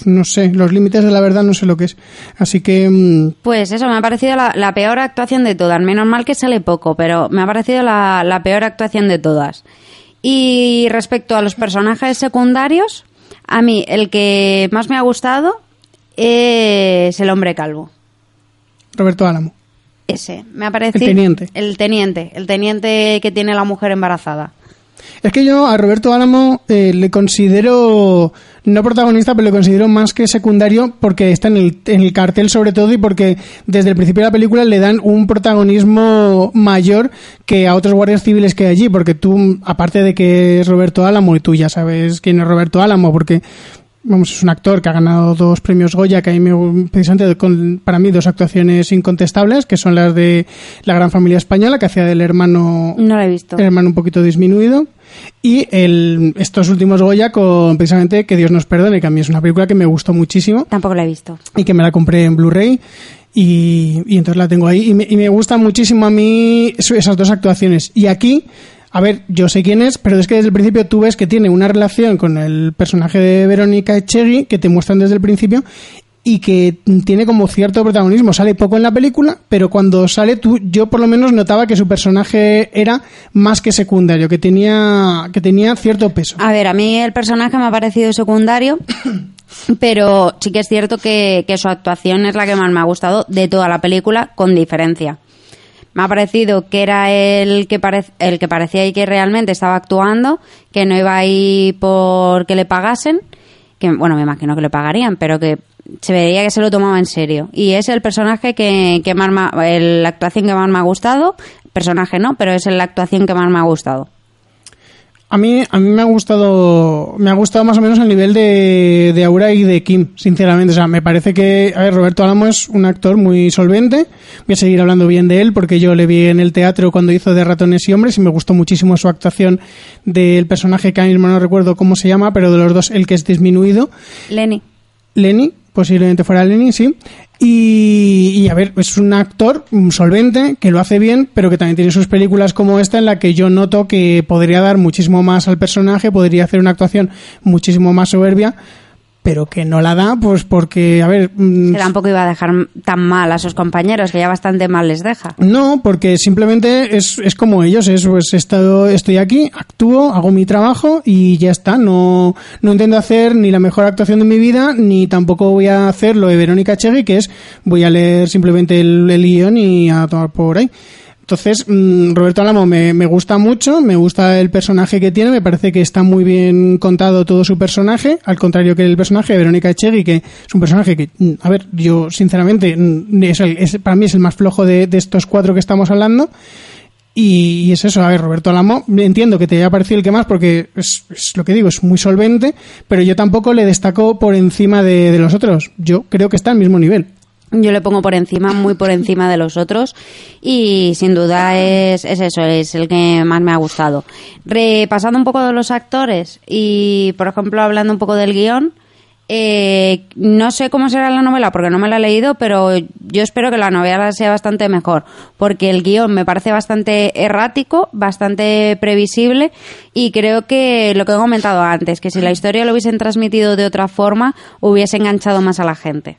no sé, los límites de la verdad no sé lo que es. Así que... mm, Pues eso, me ha parecido la, la peor actuación de todas. Menos mal que sale poco, pero me ha parecido la, la peor actuación de todas. Y respecto a los personajes secundarios, a mí el que más me ha gustado es el hombre calvo. Roberto Álamo. Ese, me. El teniente. El teniente, el teniente que tiene la mujer embarazada. Es que yo a Roberto Álamo eh, le considero, no protagonista, pero le considero más que secundario porque está en el, en el cartel sobre todo y porque desde el principio de la película le dan un protagonismo mayor que a otros guardias civiles que hay allí, porque tú, aparte de que es Roberto Álamo, y tú ya sabes quién es Roberto Álamo, porque vamos, es un actor que ha ganado dos premios Goya, que a mí me, precisamente con, para mí dos actuaciones incontestables, que son las de La Gran Familia Española, que hacía del hermano No lo he visto. el hermano un poquito disminuido. Y el, estos últimos Goya con precisamente Que Dios nos perdone, que a mí es una película que me gustó muchísimo Tampoco lo he visto. y que me la compré en Blu-ray. Y, y entonces la tengo ahí. Y me, y me gusta muchísimo a mí esas dos actuaciones. Y aquí, a ver, yo sé quién es, pero es que desde el principio tú ves que tiene una relación con el personaje de Verónica Echegui, que te muestran desde el principio, y que tiene como cierto protagonismo. Sale poco en la película, pero cuando sale tú, yo por lo menos notaba que su personaje era más que secundario, que tenía, que tenía cierto peso. A ver, a mí el personaje me ha parecido secundario, pero sí que es cierto que, que su actuación es la que más me ha gustado de toda la película, con diferencia. Me ha parecido que era el que, el que parecía y que realmente estaba actuando, que no iba ahí por que le pagasen, que bueno, me imagino que le pagarían, pero que se veía que se lo tomaba en serio. Y es el personaje que, que más el- la actuación que más me ha gustado, personaje no, pero es la actuación que más me ha gustado. A mí, a mí me ha gustado, me ha gustado más o menos el nivel de, de Aura y de Kim, sinceramente. O sea, me parece que, a ver, Roberto Álamo es un actor muy solvente. Voy a seguir hablando bien de él porque yo le vi en el teatro cuando hizo de ratones y hombres y me gustó muchísimo su actuación del personaje que ahora mismo no recuerdo cómo se llama, pero de los dos el que es disminuido. Lenny. Lenny, posiblemente fuera Lenny, sí. Y, y, a ver, es un actor mm, solvente, que lo hace bien, pero que también tiene sus películas como esta en la que yo noto que podría dar muchísimo más al personaje, podría hacer una actuación muchísimo más soberbia, pero que no la da, pues porque, a ver... mm, Que tampoco iba a dejar tan mal a sus compañeros, que ya bastante mal les deja. No, porque simplemente es, es como ellos, es pues he estado, estoy aquí, actúo, hago mi trabajo y ya está. No, no intento hacer ni la mejor actuación de mi vida, ni tampoco voy a hacer lo de Verónica Chegui, que es voy a leer simplemente el, el guion y a tomar por ahí. Entonces, mm, Roberto Álamo me, gusta mucho, me gusta el personaje que tiene, me parece que está muy bien contado todo su personaje, al contrario que el personaje de Verónica Echegui, que es un personaje que, mm, a ver, yo sinceramente, mm, es el- es- para mí es el más flojo de, estos cuatro que estamos hablando. Y, es eso, a ver, Roberto Alamo, entiendo que te haya parecido el que más porque es, es lo que digo, es muy solvente, pero yo tampoco le destaco por encima de los otros. Yo creo que está al mismo nivel. Yo le pongo por encima, muy por encima de los otros y sin duda es, es eso, es el que más me ha gustado. Repasando un poco de los actores y, por ejemplo, hablando un poco del guion, eh, no sé cómo será la novela porque no me la he leído, pero yo espero que la novela sea bastante mejor porque el guion me parece bastante errático, bastante previsible y creo que lo que he comentado antes, que si la historia lo hubiesen transmitido de otra forma, hubiese enganchado más a la gente.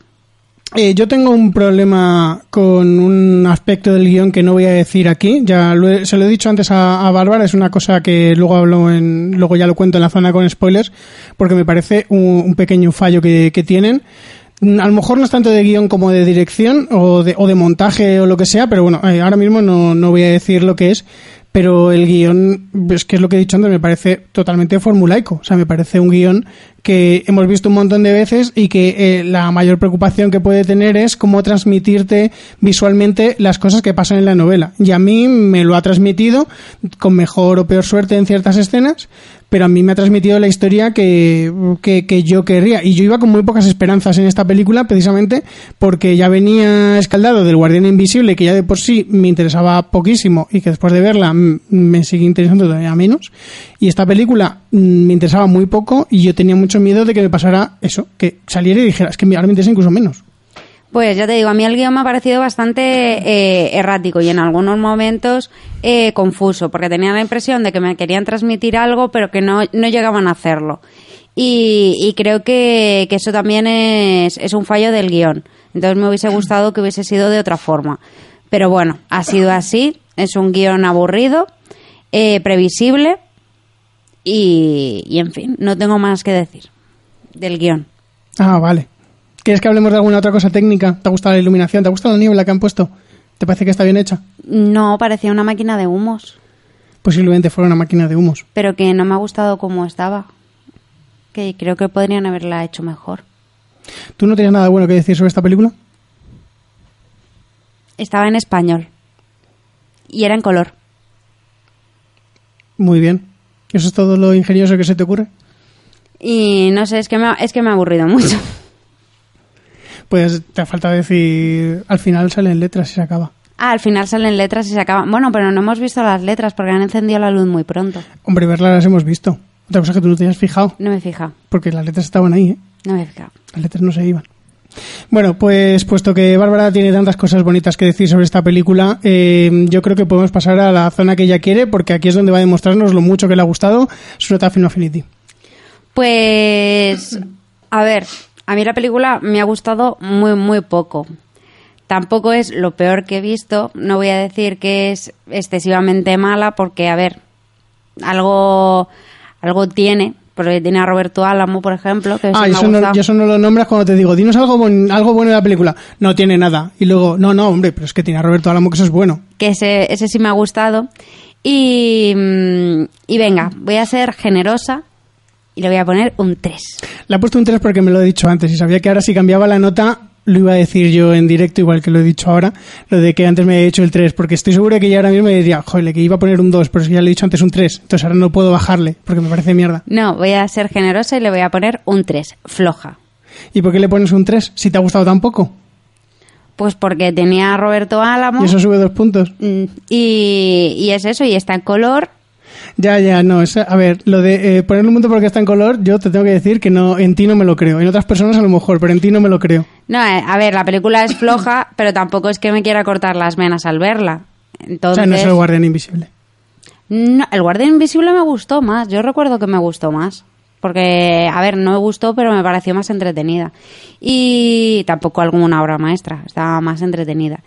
Eh, yo tengo un problema con un aspecto del guion que no voy a decir aquí. Ya lo he- se lo he dicho antes a, a Bárbara, es una cosa que luego hablo en, luego ya lo cuento en la zona con spoilers, porque me parece un, pequeño fallo que, que tienen. Mm, A lo mejor no es tanto de guion como de dirección o de, o de montaje o lo que sea, pero bueno, eh, ahora mismo no, no voy a decir lo que es, pero el guion, es que es lo que he dicho antes, me parece totalmente formulaico. O sea, me parece un guion que hemos visto un montón de veces y que eh, la mayor preocupación que puede tener es cómo transmitirte visualmente las cosas que pasan en la novela. Y a mí me lo ha transmitido con mejor o peor suerte en ciertas escenas, pero a mí me ha transmitido la historia que, que, que yo querría. Y yo iba con muy pocas esperanzas en esta película, precisamente porque ya venía escaldado del Guardián Invisible, que ya de por sí me interesaba poquísimo y que después de verla me sigue interesando todavía menos. Y esta película mm, me interesaba muy poco y yo tenía mucho miedo de que me pasara eso, que saliera y dijera, es que ahora me interesa incluso menos. Pues ya te digo, a mí el guion me ha parecido bastante eh, errático y en algunos momentos eh, confuso, porque tenía la impresión de que me querían transmitir algo, pero que no, no llegaban a hacerlo. Y, creo que, eso también es, es un fallo del guion. Entonces me hubiese gustado que hubiese sido de otra forma. Pero bueno, ha sido así. Es un guion aburrido, eh, previsible y, y, en fin, no tengo más que decir del guion. Ah, vale. ¿Quieres que hablemos de alguna otra cosa técnica? ¿Te ha gustado la iluminación? ¿Te ha gustado la niebla que han puesto? ¿Te parece que está bien hecha? No, parecía una máquina de humos. Posiblemente fuera una máquina de humos. Pero que no me ha gustado cómo estaba. Que creo que podrían haberla hecho mejor. ¿Tú no tienes nada bueno que decir sobre esta película? Estaba en español. Y era en color. Muy bien. ¿Eso es todo lo ingenioso que se te ocurre? Y no sé, es que me ha, es que me ha aburrido mucho. Pues te falta decir, al final salen letras y se acaba. Ah, al final salen letras y se acaban. Bueno, pero no hemos visto las letras porque han encendido la luz muy pronto. Hombre, verlas las hemos visto. Otra cosa que tú no te hayas fijado. No me he fijado. Porque las letras estaban ahí, ¿eh? No me he fijado. Las letras no se iban. Bueno, pues puesto que Bárbara tiene tantas cosas bonitas que decir sobre esta película, eh, yo creo que podemos pasar a la zona que ella quiere, porque aquí es donde va a demostrarnos lo mucho que le ha gustado su nota Film Affinity. Pues, a ver, a mí la película me ha gustado muy, muy poco. Tampoco es lo peor que he visto. No voy a decir que es excesivamente mala, porque, a ver, algo, algo tiene. Porque tiene a Roberto Álamo, por ejemplo, que sí Ah, me y ha eso no, y eso no lo nombras cuando te digo, dinos algo, bon- algo bueno de la película. No tiene nada. Y luego, no, no, hombre, pero es que tiene a Roberto Álamo, que eso es bueno. que ese, ese sí me ha gustado. Y, mm, y venga, voy a ser generosa y le voy a poner un 3. Le he puesto un 3 porque me lo he dicho antes y sabía que ahora si cambiaba la nota lo iba a decir yo en directo, igual que lo he dicho ahora, lo de que antes me había hecho el 3, porque estoy seguro de que ya ahora mismo me diría, joder, que iba a poner un 2, pero es que ya le he dicho antes un 3, entonces ahora no puedo bajarle, porque me parece mierda. No, voy a ser generosa y le voy a poner un 3, floja. ¿Y por qué le pones un 3 si te ha gustado tan poco? Pues porque tenía a Roberto Álamo Y eso sube dos puntos. mm, y, y es eso, y está en color. Ya, ya, no, es, a ver, lo de eh, ponerle un punto porque está en color, yo te tengo que decir que no, en ti no me lo creo, en otras personas a lo mejor, pero en ti no me lo creo. No, eh, a ver, la película es floja, pero tampoco es que me quiera cortar las venas al verla. O Entonces, sea, no es el guardián invisible. No, el Guardián Invisible me gustó más. Yo recuerdo que me gustó más. Porque, a ver, no me gustó, pero me pareció más entretenida. Y tampoco alguna obra maestra. Estaba más entretenida.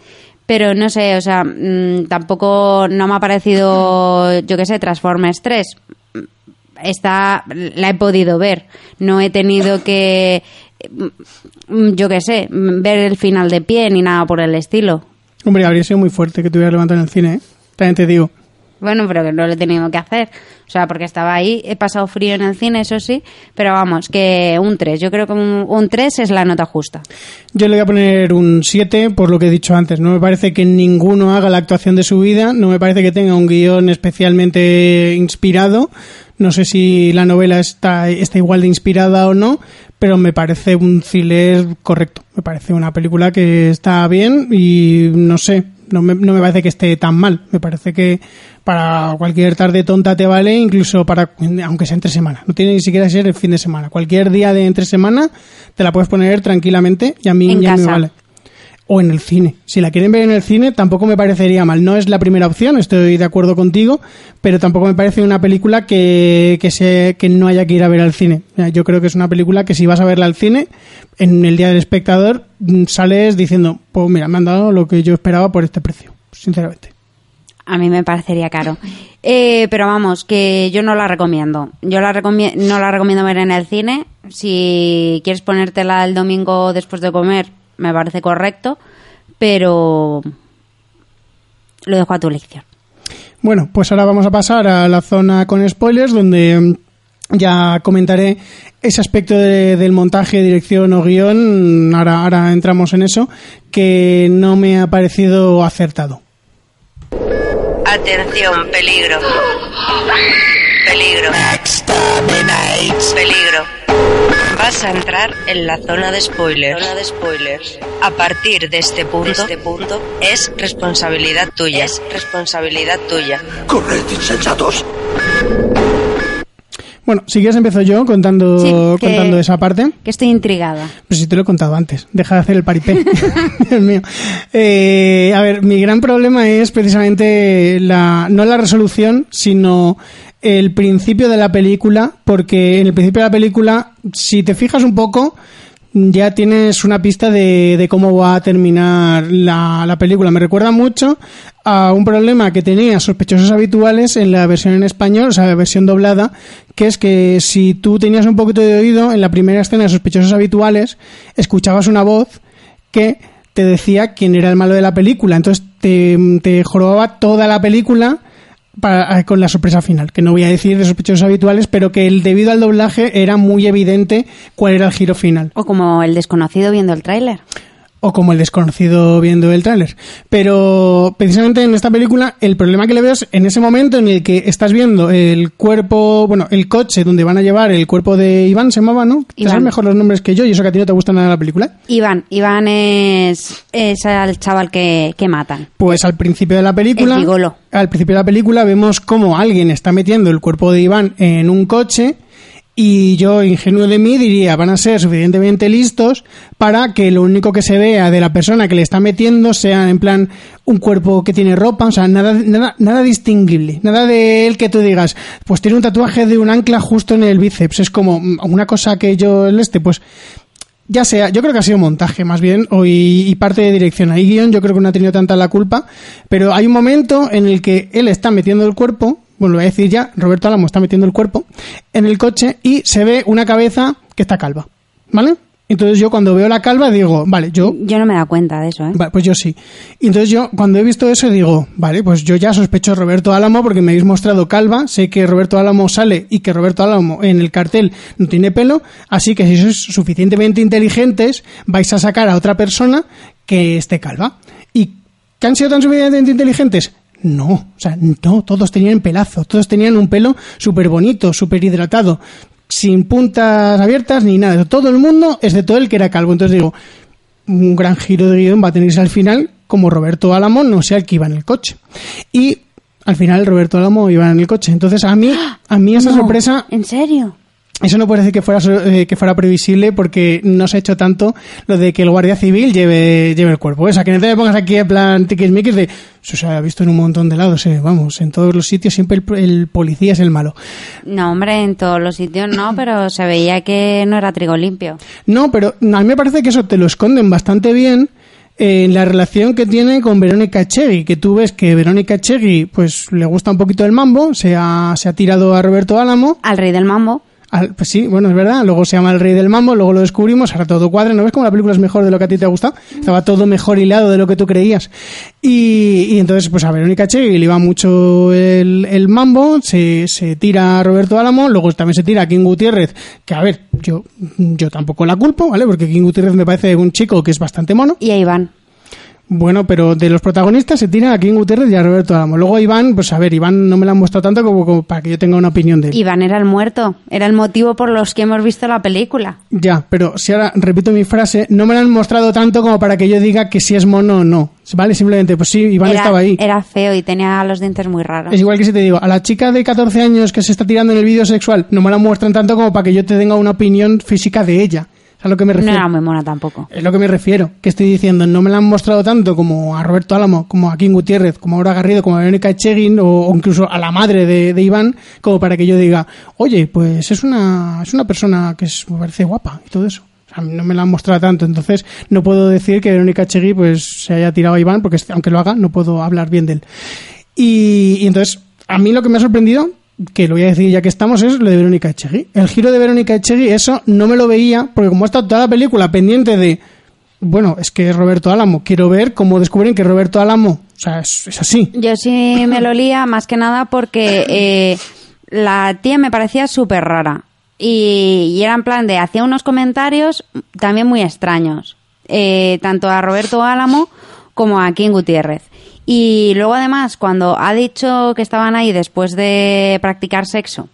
Pero no sé, o sea, mm, tampoco no me ha parecido, yo qué sé, Transformers 3. Está, la he podido ver. No he tenido que, mm, yo qué sé, ver el final de pie ni nada por el estilo. Hombre, habría sido muy fuerte que te hubieras levantado en el cine, ¿eh? También te digo. Bueno, pero que no lo he tenido que hacer. O sea, porque estaba ahí, he pasado frío en el cine, eso sí, pero vamos, que un 3. Yo creo que un, un 3 es la nota justa. Yo le voy a poner un 7 por lo que he dicho antes. No me parece que ninguno haga la actuación de su vida. No me parece que tenga un guion especialmente inspirado. No sé si la novela está, está igual de inspirada o no, pero me parece un thriller correcto. Me parece una película que está bien y no sé, no me, no me parece que esté tan mal. Me parece que para cualquier tarde tonta te vale, incluso para, aunque sea entre semana. No tiene ni siquiera que ser el fin de semana. Cualquier día de entre semana te la puedes poner tranquilamente y a mí En ya me vale. O en el cine. Si la quieren ver en el cine, tampoco me parecería mal. No es la primera opción, estoy de acuerdo contigo, pero tampoco me parece una película que, que, se, que no haya que ir a ver al cine. Yo creo que es una película que si vas a verla al cine, en el día del espectador, sales diciendo, pues mira, me han dado lo que yo esperaba por este precio, sinceramente. A mí me parecería caro. Eh, pero vamos, que yo no la recomiendo. Yo la recomi- no la recomiendo ver en el cine. Si quieres ponértela el domingo después de comer, me parece correcto, pero lo dejo a tu elección. Bueno, pues ahora vamos a pasar a la zona con spoilers, donde ya comentaré ese aspecto de- del montaje, dirección o guion, ahora, ahora entramos en eso, que no me ha parecido acertado. Atención, peligro. Peligro. Peligro. Vas a entrar en la zona de spoilers. Zona de spoilers. A partir de este punto, este punto es responsabilidad tuya. Es responsabilidad tuya. Corred, insensatos. Bueno, si quieres empiezo yo contando, Sí, que- contando esa parte. Que estoy intrigada. Pues si te lo he contado antes, deja de hacer el paripé. Dios mío. Eh, a ver, mi gran problema es precisamente la, no la resolución, sino el principio de la película, porque en el principio de la película, si te fijas un poco, ya tienes una pista de, de cómo va a terminar la, la película. Me recuerda mucho a un problema que tenía sospechosos habituales en la versión en español, o sea, la versión doblada, que es que si tú tenías un poquito de oído, en la primera escena de sospechosos habituales, escuchabas una voz que te decía quién era el malo de la película. Entonces te, te jorobaba toda la película para, con la sorpresa final, que no voy a decir de sospechosos habituales, pero que el, debido al doblaje era muy evidente cuál era el giro final. O como el desconocido viendo el tráiler. O como el desconocido viendo el tráiler. Pero precisamente en esta película el problema que le veo es en ese momento en el que estás viendo el cuerpo, bueno, el coche donde van a llevar el cuerpo de Iván, se llamaba, ¿no? Te Iván. sabes mejor los nombres que yo y eso que a ti no te gusta nada la película. Iván, Iván es, es el chaval que, que matan. Pues al principio de la película, El al principio de la película vemos cómo alguien está metiendo el cuerpo de Iván en un coche y yo, ingenuo de mí, diría, van a ser suficientemente listos para que lo único que se vea de la persona que le está metiendo sea en plan un cuerpo que tiene ropa, o sea, nada, nada, nada distinguible, nada de él que tú digas, pues tiene un tatuaje de un ancla justo en el bíceps, es como mm, una cosa que yo, el este, pues ya sea, yo creo que ha sido montaje más bien, o y, y parte de dirección. Ahí guion yo creo que no ha tenido tanta la culpa, pero hay un momento en el que él está metiendo el cuerpo, bueno, lo voy a decir ya, Roberto Álamo está metiendo el cuerpo en el coche y se ve una cabeza que está calva, ¿vale? Entonces yo cuando veo la calva digo, vale, yo Yo no me da cuenta de eso, ¿eh? Vale, pues yo sí. Entonces yo, cuando he visto eso, digo, vale, pues yo ya sospecho a Roberto Álamo porque me habéis mostrado calva, sé que Roberto Álamo sale y que Roberto Álamo en el cartel no tiene pelo, así que si sois suficientemente inteligentes, vais a sacar a otra persona que esté calva. ¿Y que han sido tan suficientemente inteligentes? No, o sea, no, todos tenían pelazo, todos tenían un pelo súper bonito, súper hidratado, sin puntas abiertas ni nada. Todo el mundo, excepto él que era calvo. Entonces digo, un gran giro de guion va a tenerse al final, como Roberto Álamo no sea el que iba en el coche. Y al final Roberto Álamo iba en el coche. Entonces a mí, a mí esa No, sorpresa, ¿En serio? Eso no parece que fuera, eh, que fuera previsible porque no se ha hecho tanto lo de que el guardia civil lleve, lleve el cuerpo. O sea, que no te pongas aquí en plan tiquismiquis de, eso se ha visto en un montón de lados, eh, vamos, en todos los sitios siempre el, el policía es el malo. No, hombre, en todos los sitios no, pero se veía que no era trigo limpio. No, pero a mí me parece que eso te lo esconden bastante bien en la relación que tiene con Verónica Chegui, que tú ves que Verónica Chegui pues le gusta un poquito el mambo, se ha, se ha tirado a Roberto Álamo. Al rey del mambo. Al- pues sí, bueno, es verdad, luego se llama el rey del mambo, luego lo descubrimos, ahora todo cuadra, ¿no ves cómo la película es mejor de lo que a ti te ha gustado? Estaba todo mejor hilado de lo que tú creías. Y, y entonces, pues a Verónica Chegui le iba mucho el, el mambo, se, se tira a Roberto Álamo, luego también se tira a King Gutiérrez, que a ver, yo, yo tampoco la culpo, ¿vale? Porque King Gutiérrez me parece un chico que es bastante mono. Y a Iván. Bueno, pero de los protagonistas se tira a King Gutiérrez y a Roberto Álamo. Luego a Iván, pues a ver, Iván no me la han mostrado tanto como, como para que yo tenga una opinión de él. Iván era el muerto. Era el motivo por los que hemos visto la película. Ya, pero si ahora repito mi frase, no me la han mostrado tanto como para que yo diga que si es mono o no. ¿Vale? Simplemente, pues sí, Iván era, estaba ahí. era feo y tenía los dientes muy raros. Es igual que si te digo, a la chica de 14 años que se está tirando en el vídeo sexual, no me la muestran tanto como para que yo te tenga una opinión física de ella. ¿Sabes a lo que me No era muy mona tampoco. Es lo que me refiero, que estoy diciendo, no me la han mostrado tanto como a Roberto Álamo, como a King Gutiérrez, como a Aura Garrido, como a Verónica Echegin o, o incluso a la madre de, de Iván, como para que yo diga, oye, pues es una, es una persona que es, me parece guapa y todo eso. O sea, no me la han mostrado tanto, entonces no puedo decir que Verónica Echegui pues se haya tirado a Iván, porque aunque lo haga, no puedo hablar bien de él. Y, y entonces, a mí lo que me ha sorprendido, que lo voy a decir ya que estamos, es lo de Verónica Echegui. El giro de Verónica Echegui, eso no me lo veía, porque como ha estado toda la película pendiente de, bueno, es que es Roberto Álamo, quiero ver cómo descubren que Roberto Álamo, o sea, es, así. Yo sí me lo lía más que nada porque eh, la tía me parecía súper rara. Y, y era en plan de, hacía unos comentarios también muy extraños. eh, tanto a Roberto Álamo como a King Gutiérrez. Y luego además, cuando ha dicho que estaban ahí después de practicar sexo,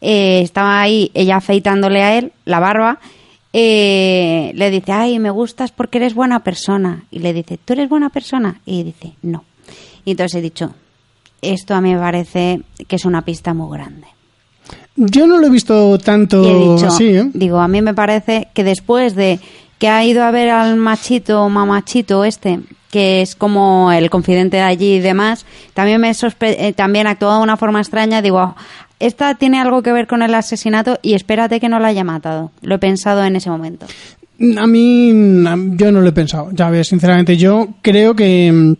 eh, estaba ahí ella afeitándole a él la barba, eh, le dice, ay, me gustas porque eres buena persona. Y le dice, ¿tú eres buena persona? Y dice, no. Y entonces he dicho, esto a mí me parece que es una pista muy grande. Yo no lo he visto tanto Y he dicho, así, ¿eh? digo, a mí me parece que después de que ha ido a ver al machito, mamachito este, que es como el confidente de allí y demás, también me sospe eh, también de una forma extraña, digo, esta tiene algo que ver con el asesinato y espérate que no la haya matado. Lo he pensado en ese momento. A mí, yo no lo he pensado. Ya ves, sinceramente, yo creo que mm,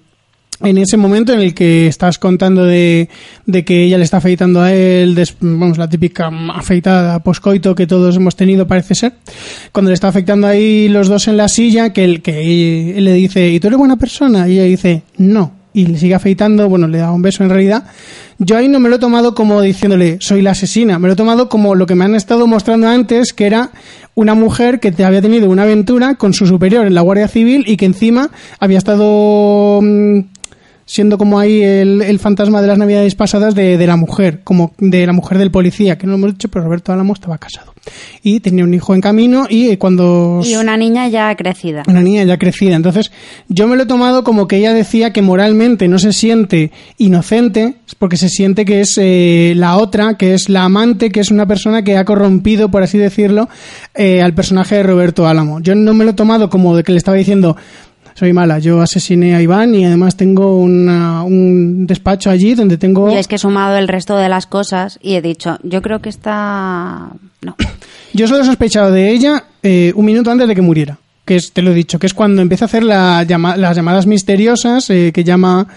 en ese momento en el que estás contando de, de que ella le está afeitando a él, des- vamos, la típica afeitada poscoito que todos hemos tenido, parece ser, cuando le está afectando ahí los dos en la silla, que, el, que él le dice, ¿y tú eres buena persona? Y ella dice, no. Y le sigue afeitando, bueno, le da un beso en realidad. Yo ahí no me lo he tomado como diciéndole, soy la asesina. Me lo he tomado como lo que me han estado mostrando antes, que era una mujer que había tenido una aventura con su superior en la Guardia Civil y que encima había estado mm, siendo como ahí el, el fantasma de las navidades pasadas de, de la mujer, como de la mujer del policía, que no lo hemos dicho, pero Roberto Álamo estaba casado. Y tenía un hijo en camino y eh, cuando... Y una niña ya crecida. Una niña ya crecida. Entonces, yo me lo he tomado como que ella decía que moralmente no se siente inocente, porque se siente que es eh, la otra, que es la amante, que es una persona que ha corrompido, por así decirlo, eh, al personaje de Roberto Álamo. Yo no me lo he tomado como de que le estaba diciendo. Soy mala, yo asesiné a Iván y además tengo una- un despacho allí donde tengo... Yo es que he sumado el resto de las cosas y he dicho, yo creo que está... No. Yo solo he sospechado de ella eh, un minuto antes de que muriera. Que es, te lo he dicho, que es cuando empieza a hacer la llama- las llamadas misteriosas, eh, que llama,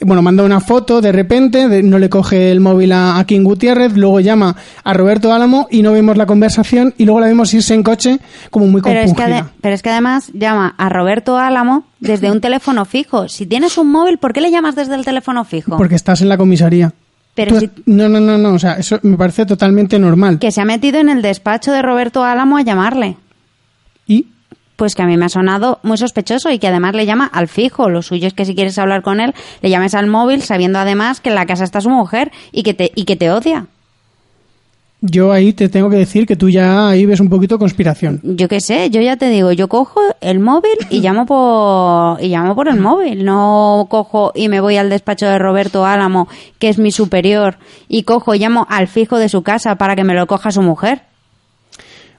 bueno, manda una foto de repente, de- no le coge el móvil a, a King Gutiérrez, luego llama a Roberto Álamo y no vemos la conversación y luego la vemos irse en coche como muy Pero es, que pero es que además llama a Roberto Álamo desde un teléfono fijo. Si tienes un móvil, ¿por qué le llamas desde el teléfono fijo? Porque estás en la comisaría. Pero si- No, no, no, no, o sea, eso me parece totalmente normal. Que se ha metido en el despacho de Roberto Álamo a llamarle. Pues que a mí me ha sonado muy sospechoso y que además le llama al fijo. Lo suyo es que si quieres hablar con él, le llames al móvil sabiendo además que en la casa está su mujer y que te, y que te odia. Yo ahí te tengo que decir que tú ya ahí ves un poquito conspiración. Yo qué sé, yo ya te digo, yo cojo el móvil y llamo por y llamo por el móvil, no cojo y me voy al despacho de Roberto Álamo, que es mi superior, y cojo y llamo al fijo de su casa para que me lo coja su mujer.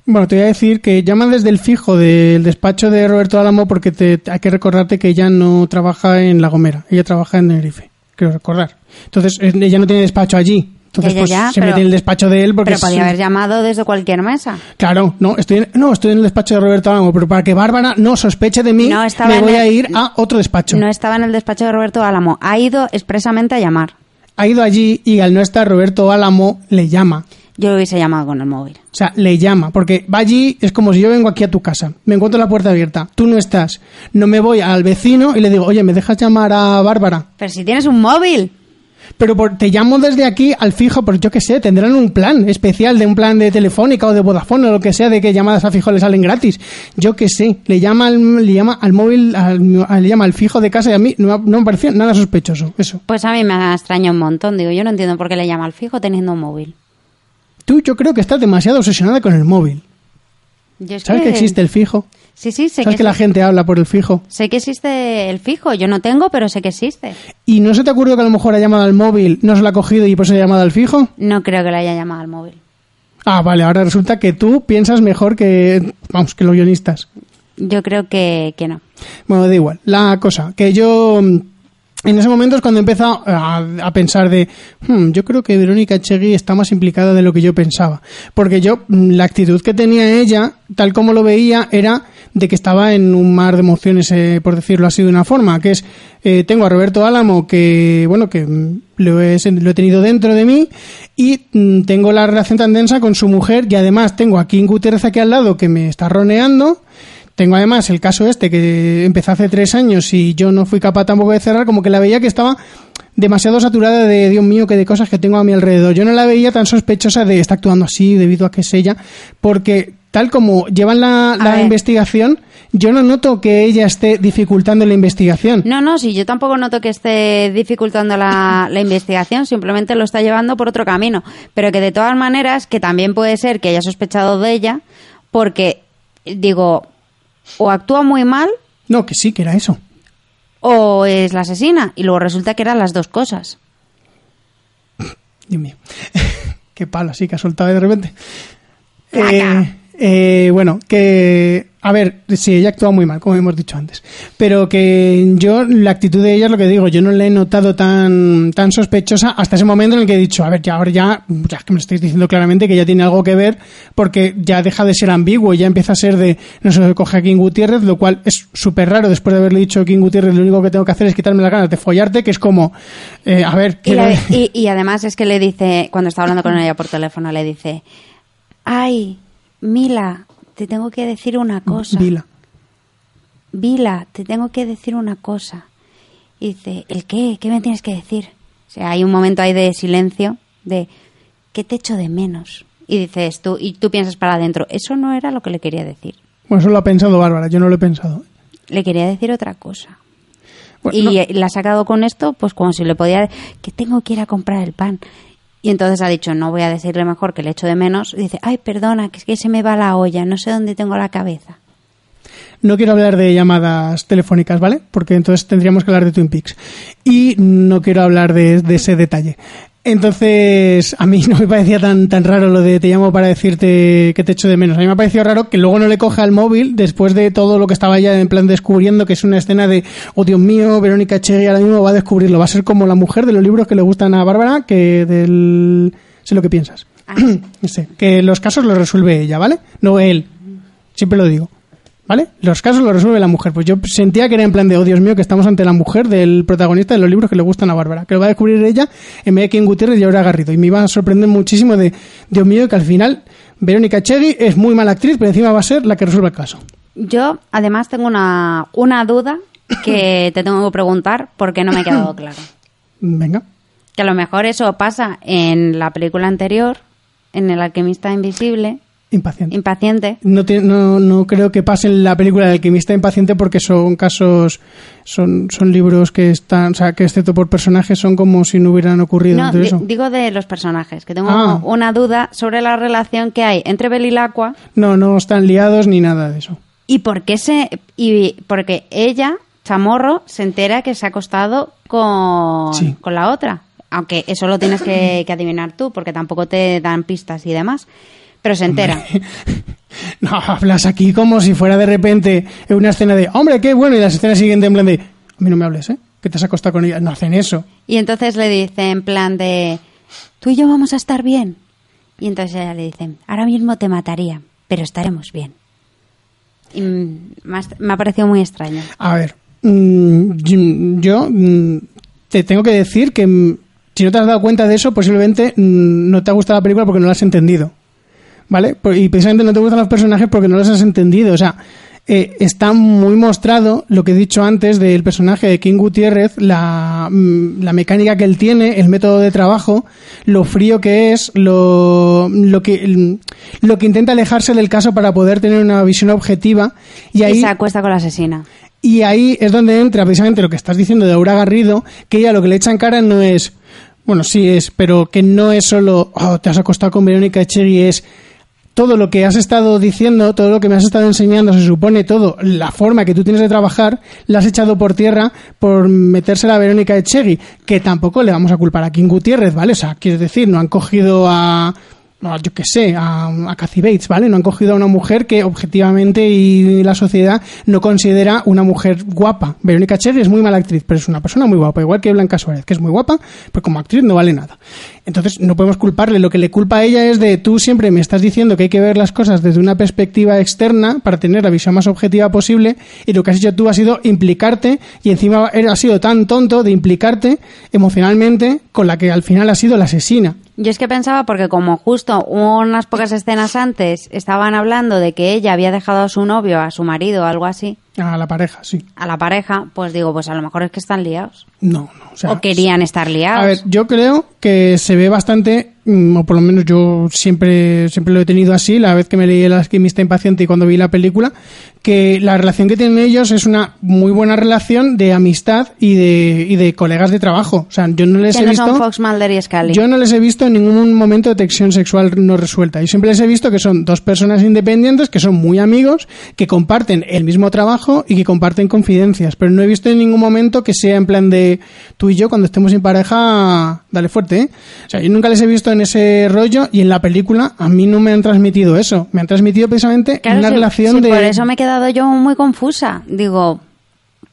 Bueno, te voy a decir que llaman desde el fijo del despacho de Roberto Álamo porque te, hay que recordarte que ella no trabaja en La Gomera, ella trabaja en Tenerife, creo recordar. Entonces, ella no tiene despacho allí. Entonces, Ya, ya, pues ya, se pero- mete en el despacho de él porque Pero podía haber llamado desde cualquier mesa. Claro, no, estoy en, no, estoy en el despacho de Roberto Álamo, pero para que Bárbara no sospeche de mí, No me voy el- a ir a otro despacho. No estaba en el despacho de Roberto Álamo, ha ido expresamente a llamar. Ha ido allí y al no estar Roberto Álamo le llama. Yo lo hubiese llamado con el móvil. O sea, le llama, porque va allí, es como si yo vengo aquí a tu casa, me encuentro la puerta abierta, tú no estás, no me voy al vecino y le digo, oye, ¿me dejas llamar a Bárbara? Pero si tienes un móvil. Pero por- te llamo desde aquí al fijo, porque yo qué sé, tendrán un plan especial de un plan de telefónica o de Vodafone o lo que sea, de que llamadas a fijo le salen gratis. Yo qué sé, le llama al, le llama al móvil, al- le llama al fijo de casa y a mí no, no me pareció nada sospechoso, eso. Pues a mí me extraña un montón. Digo, yo no entiendo por qué le llama al fijo teniendo un móvil. Tú yo creo que estás demasiado obsesionada con el móvil. Yo es ¿Sabes que existe el fijo? Sí, sí, sé ¿Sabes que, que la gente habla por el fijo? sé que existe el fijo. Yo no tengo, pero sé que existe. ¿Y no se te ocurrió que a lo mejor ha llamado al móvil, no se lo ha cogido y por eso ha llamado al fijo? No creo que le haya llamado al móvil. Ah, vale, ahora resulta que tú piensas mejor que, vamos, que los guionistas. Yo creo que, que no. Bueno, da igual. La cosa, que yo mm, en ese momento es cuando he empezado a, a pensar de, "Hmm, yo creo que Verónica Chegui está más implicada de lo que yo pensaba. Porque yo, mm, la actitud que tenía ella, tal como lo veía, era de que estaba en un mar de emociones, eh, por decirlo así de una forma, que es, eh, tengo a Roberto Álamo, que, bueno, que mm, lo he, lo he tenido dentro de mí, y mm, tengo la relación tan densa con su mujer, y además tengo a King Gutiérrez aquí al lado que me está roneando, tengo además el caso este que empezó hace tres años y yo no fui capaz tampoco de cerrar, como que la veía que estaba demasiado saturada de Dios mío que de cosas que tengo a mi alrededor. Yo no la veía tan sospechosa de estar actuando así debido a que es ella, porque tal como llevan la, la investigación, yo no noto que ella esté dificultando la investigación. No, no, sí, yo tampoco noto que esté dificultando la, la investigación, simplemente lo está llevando por otro camino. Pero que de todas maneras, que también puede ser que haya sospechado de ella, porque, digo, o actúa muy mal No, que sí, que era eso. o es la asesina, y luego resulta que eran las dos cosas. Dios mío. Qué palo, así que ha soltado de repente. Eh, eh, bueno, que A ver, sí, ella actúa muy mal, como hemos dicho antes. Pero que yo, la actitud de ella es lo que digo, yo no la he notado tan, tan sospechosa hasta ese momento en el que he dicho, a ver, ya ahora ya, ya es que me estáis diciendo claramente que ya tiene algo que ver, porque ya deja de ser ambiguo, y ya empieza a ser de, no se coge a King Gutiérrez, lo cual es súper raro después de haberle dicho a King Gutiérrez, lo único que tengo que hacer es quitarme las ganas de follarte, que es como, eh, a ver, Y, la- y- y además es que le dice, cuando está hablando con ella por teléfono, le dice, ay, Mila, te tengo que decir una cosa. Vila. Vila, te tengo que decir una cosa. Y dice, ¿el qué? ¿Qué me tienes que decir? O sea, hay un momento ahí de silencio, de, ¿qué te echo de menos? Y dices tú, y tú piensas para adentro, eso no era lo que le quería decir. Bueno, eso lo ha pensado Bárbara, yo no lo he pensado. Le quería decir otra cosa. Bueno, y no- la ha sacado con esto, pues como si le podía que tengo que ir a comprar el pan. Y entonces ha dicho, no voy a decirle mejor que le echo de menos. Dice, ay, perdona, que es que se me va la olla, no sé dónde tengo la cabeza. No quiero hablar de llamadas telefónicas, ¿vale? Porque entonces tendríamos que hablar de Twin Peaks. Y no quiero hablar de ese detalle. Entonces, a mí no me parecía tan, tan raro lo de te llamo para decirte que te echo de menos. A mí me ha parecido raro que luego no le coja el móvil después de todo lo que estaba ya en plan descubriendo, que es una escena de, oh Dios mío, Verónica Echegui ahora mismo va a descubrirlo. Va a ser como la mujer de los libros que le gustan a Bárbara, que del... sé lo que piensas. Sé, que los casos los resuelve ella, ¿vale? No él. Siempre lo digo. ¿Vale? Los casos los resuelve la mujer. Pues yo sentía que era en plan de, oh Dios mío, que estamos ante la mujer del protagonista de los libros que le gustan a Bárbara. Que lo va a descubrir ella en vez de King Gutiérrez y ahora Garrido. Y me iba a sorprender muchísimo de, Dios mío, que al final Verónica Chegui es muy mala actriz, pero encima va a ser la que resuelva el caso. Yo, además, tengo una, una duda que te tengo que preguntar porque no me ha quedado claro. Venga. Que a lo mejor eso pasa en la película anterior, en El alquimista invisible, Impaciente. impaciente. No, te- no, no creo que pase en la película del alquimista impaciente porque son casos, son, son libros que están, o sea, que excepto por personajes son como si no hubieran ocurrido No, di- eso. digo de los personajes, que tengo Ah. una duda sobre la relación que hay entre Belilacqua No, no están liados ni nada de eso. y por qué se y porque ella, Chamorro, se entera que se ha acostado con, Sí. con la otra. Aunque eso lo tienes que, que adivinar tú, porque tampoco te dan pistas y demás. Pero se entera. No, hablas aquí como si fuera de repente una escena de, hombre, qué bueno, y las escenas siguientes en plan de, a mí no me hables, ¿eh? Que te has acostado con ella. No hacen eso. Y entonces le dice en plan de, tú y yo vamos a estar bien. Y entonces ella le dice, ahora mismo te mataría, pero estaremos bien. Y me ha- parecido muy extraño. A ver, mm, yo- mm, te tengo que decir que mm, si no te has dado cuenta de eso, posiblemente no te ha gustado la película porque no la has entendido. ¿Vale? Y precisamente no te gustan los personajes porque no los has entendido. O sea, eh, está muy mostrado lo que he dicho antes del personaje de King Gutiérrez, la, mm, la mecánica que él tiene, el método de trabajo, lo frío que es, lo, lo, que, mm, lo que intenta alejarse del caso para poder tener una visión objetiva. Y ahí, Y se acuesta con la asesina. y ahí es donde entra precisamente lo que estás diciendo de Aura Garrido, que ella lo que le echa en cara no es, bueno, sí es, pero que no es solo, oh, te has acostado con Verónica Echegui, es todo lo que has estado diciendo, todo lo que me has estado enseñando, se supone todo, la forma que tú tienes de trabajar, la has echado por tierra por metérsela a Verónica Echegui, que tampoco le vamos a culpar a King Gutiérrez, ¿vale? O sea, quiero decir, no han cogido a, a, yo qué sé, a, a Bates, ¿vale? No han cogido a una mujer que objetivamente y la sociedad no considera una mujer guapa. Verónica Cherry es muy mala actriz, pero es una persona muy guapa, igual que Blanca Suárez, que es muy guapa, pero como actriz no vale nada. Entonces no podemos culparle. Lo que le culpa a ella es de tú siempre me estás diciendo que hay que ver las cosas desde una perspectiva externa para tener la visión más objetiva posible y lo que has hecho tú ha sido implicarte y encima has sido tan tonto de implicarte emocionalmente con la que al final ha sido la asesina. Yo es que pensaba porque como justo unas pocas escenas antes estaban hablando de que ella había dejado a su novio, a su marido algo así, A la pareja, sí. a la pareja, pues digo, pues a lo mejor es que están liados. No, no. O, sea, O querían estar liados. A ver, yo creo que se ve bastante, mm, o por lo menos yo siempre, siempre lo he tenido así, la vez que me leí El alquimista impaciente y cuando vi la película, que la relación que tienen ellos es una muy buena relación de amistad y de, y de colegas de trabajo. O sea, yo no les que he no visto... son Fox Mulder y Scully. Yo no les he visto en ningún momento de tensión sexual no resuelta. Yo siempre les he visto que son dos personas independientes, que son muy amigos, que comparten el mismo trabajo y que comparten confidencias. Pero no he visto en ningún momento que sea en plan de tú y yo cuando estemos en pareja, dale fuerte, ¿eh? O sea, yo nunca les he visto en ese rollo y en la película a mí no me han transmitido eso. Me han transmitido precisamente Claro, una relación de... Por eso me he quedado yo muy confusa. Digo,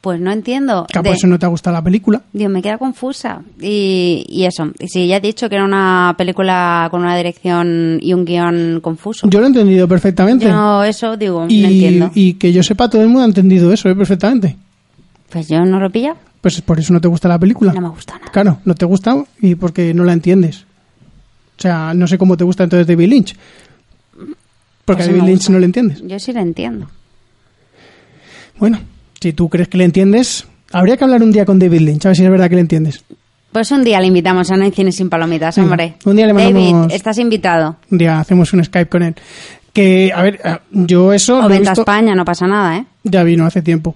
pues no entiendo. Claro, De- por eso no te ha gustado la película. Digo, me queda confusa. Y, y eso. Y sí, ya he dicho que era una película con una dirección y un guion confuso. Yo lo he entendido perfectamente. Yo eso, digo, y, no entiendo. y que yo sepa, todo el mundo ha entendido eso ¿eh? perfectamente. Pues yo no lo pilla. Pues por eso no te gusta la película. No me gusta nada. Claro, no te gusta y porque no la entiendes. O sea, no sé cómo te gusta entonces David Lynch. Porque Pues a David Lynch gusta. no le entiendes. Yo sí la entiendo. Bueno, si tú crees que le entiendes, habría que hablar un día con David Lynch, a ver si es verdad que le entiendes. Pues un día le invitamos a No hay cine sin palomitas, hombre. un día le mandamos- David, estás invitado. Un día hacemos un Skype con él. Que, a ver, ah, yo eso O lo he vente a España, no pasa nada, ¿eh? Ya vino hace tiempo,